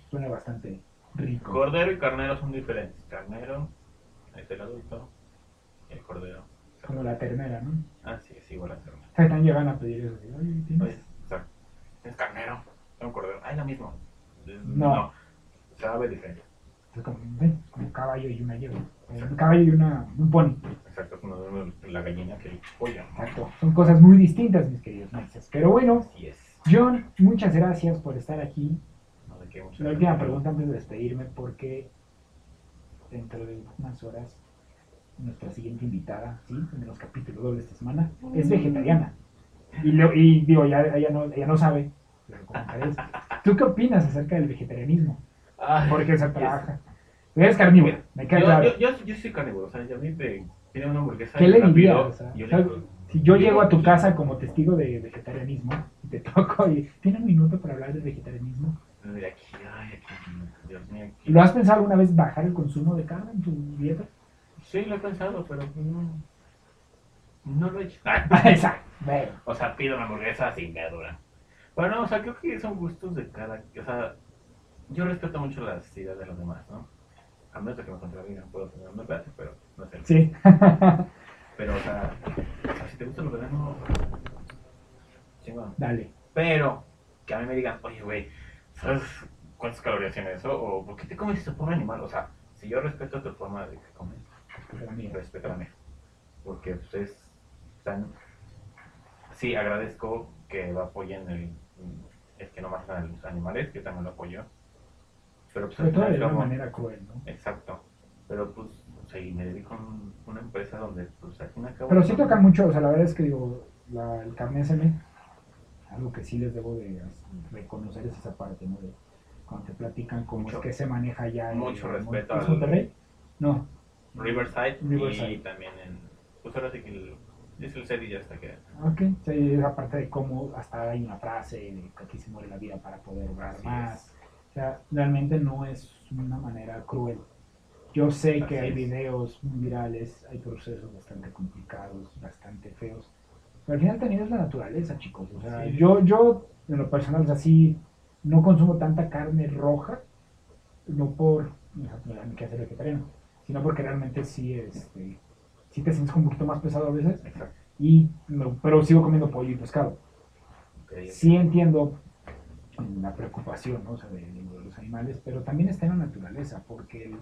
suena bastante rico. Cordero y carnero son diferentes. Carnero es el adulto el cordero. Como la ternera, ¿no? Ah, sí, es igual a carnero. O sea, están llegando a pedir eso. Oye, ¿tienes? Oye, o sea, es carnero, es un cordero. Ah, es lo mismo. Es- No. sabe diferente. Es como, ven, como un caballo y una yegua. Un caballo y una, un pony. Exacto, de la gallina que el pollo. Exacto. Son cosas muy distintas, mis queridos meses. Pero bueno, Así es. John, muchas gracias por estar aquí. No de qué. La última pregunta antes de despedirme, porque dentro de unas horas nuestra siguiente invitada, ¿sí? En los capítulos dobles de esta semana, es vegetariana. Y, lo- y digo, ya, ella, no, ella no sabe, pero comentaré esto. ¿Tú qué opinas acerca del vegetarianismo? Ay, Porque se es- trabaja. Eres carnívoro, me queda Yo, claro. yo, yo, yo soy carnívoro, o sea, yo a mí me pide una hamburguesa. ¿Qué le dirías? pido, O sea, yo le Si yo llego a tu casa como testigo de vegetarianismo y te toco y tiene un minuto para hablar del vegetarianismo, de aquí, ay, aquí, Dios mío. aquí. ¿lo has pensado alguna vez bajar el consumo de carne en tu dieta? Sí, lo he pensado, pero no, no lo he hecho. Exacto. Bueno, o sea, pido una hamburguesa sin verdura. Bueno, o sea, creo que son gustos de cada. O sea, yo respeto mucho las ideas de los demás, ¿no? A menos de que me contradigan, puedo tener un debate, pero no sé. sí. Pero, o sea, si te gusta lo vegano, chingón. Dale. Pero que a mí me digan, oye, güey, ¿sabes cuántas calorías tiene eso? ¿O por qué te comes ese pobre animal? O sea, si yo respeto tu forma de comer, Pues la mía. respeta la mía. Porque ustedes están... Sí, agradezco que lo apoyen el, el que no matan a los animales, que también lo apoyo. Pero pues final de una manera cruel, ¿no? Exacto. Pero pues, y me dedico a un- una empresa donde, pues, al fin. Pero sí tocan mucho, o sea, la verdad es que digo, la, el carnet SM, algo que sí les debo de reconocer es esa parte, ¿no? De cuando te platican cómo Mucho- es que se maneja ya en mucho respeto ¿es al- Monterrey? No. Riverside, Riverside. y también en... Pues ahora sí que el, es el set y ya está que... Ok, sí, esa parte de cómo hasta hay una frase de que aquí se muere la vida para poder obrar más. es. O sea, realmente no es una manera cruel. Yo sé que hay videos muy virales, hay procesos bastante complicados, bastante feos. Pero al final también es la naturaleza, chicos. O sea, yo, yo, en lo personal, o sea, sí, no consumo tanta carne roja, no por, no que hacer vegetariano, sino porque realmente sí, este, sí te sientes como un poquito más pesado a veces. Exacto. Y, no- pero sigo comiendo pollo y pescado. Ok, Sí entiendo la preocupación ¿no? o sea, de, de los animales, pero también está en la naturaleza, porque el,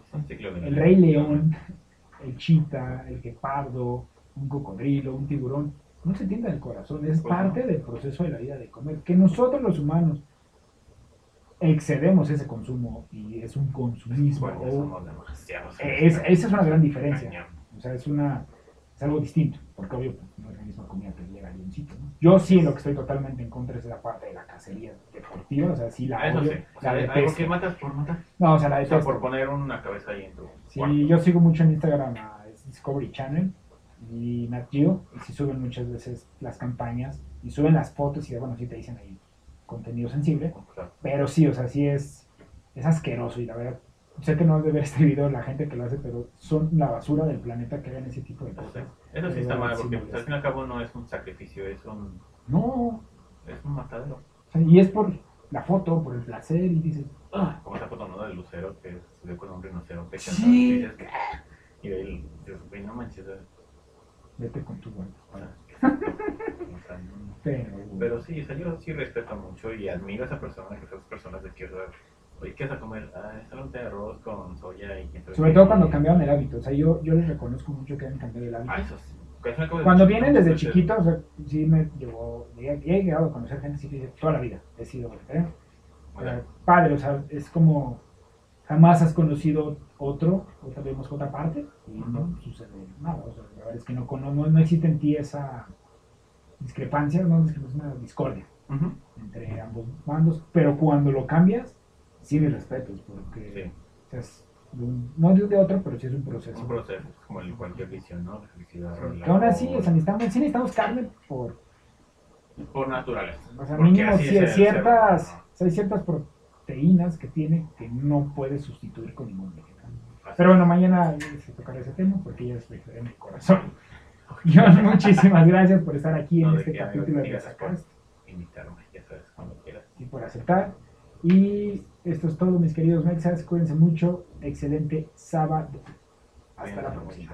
el rey león, el chita, el guepardo, un cocodrilo, un tiburón, no se tiende del corazón, es Pues parte del proceso de la vida de comer. Que nosotros los humanos excedemos ese consumo y es un consumismo. O- es, esa es una gran diferencia. O sea, es una es algo distinto, porque obvio pues, no es la misma comida que llega leoncito. ¿no? Yo sí lo que estoy totalmente en contra es esa parte de la cacería deportiva, o sea, sí la Eso odio, sí. O sea, la detesto. que matas por matar. No, o sea, la O sea, detesto. por poner una cabeza ahí en tu Sí, cuarto. yo sigo mucho en Instagram a Discovery Channel y Nat Geo, y sí suben muchas veces las campañas y suben las fotos y bueno, sí te dicen ahí contenido sensible, pero sí, o sea, sí es, es asqueroso y la verdad, sé que no es de ver este video la gente que lo hace, pero son la basura del planeta que hagan ese tipo de cosas. Eso sí está mal, porque pues, al fin y al cabo no es un sacrificio, es un, No, es un matadero. o sea, y es por la foto, por el placer y dices, ah, Como esa foto ¿no? del lucero que subió con un rinoceronte. Sí. Y dices, "Ah". Y de ahí dices, güey, no manches. vete con tu sea, no. Pero, Pero sí, o sea, yo sí respeto mucho y admiro a esa persona, que esas personas de que, Oye, ¿qué vas a comer? Ah, de arroz con soya y Sobre todo cuando cambiaron el hábito. O sea, yo, yo les reconozco mucho que han cambiado el hábito. Ah, eso sí. Cuando vienen desde pues, chiquitos, o sea, sí me llevó, he, llegado a conocer gente así que toda la vida he sido sea, Bueno, padre, o sea, es como jamás has conocido otro, o tal vez otra parte, y no sucede nada. O sea, la verdad es que no, no, no existe en ti esa discrepancia, no es una discordia ujú. entre ambos bandos, pero cuando lo cambias, sí mis respetos, porque Sí. es de un- no de de otro, pero sí es un proceso. Es un proceso, es como el cualquier visión, ¿no? La. Sí, que aún así, o sea, necesitamos, sí necesitamos carne por, Por naturaleza. o sea, mínimo ci- el ciertas, ser hay ciertas proteínas que tiene que no puedes sustituir con ningún vegetal. Así Pero bueno, mañana se tocará ese tema porque ya es vegetariano de corazón. John, muchísimas gracias por estar aquí en No, de este capítulo de invitarme, ya sabes, cuando quieras. y por aceptar. Y esto es todo, mis queridos mexas. Cuídense mucho. Excelente sábado. Hasta la próxima.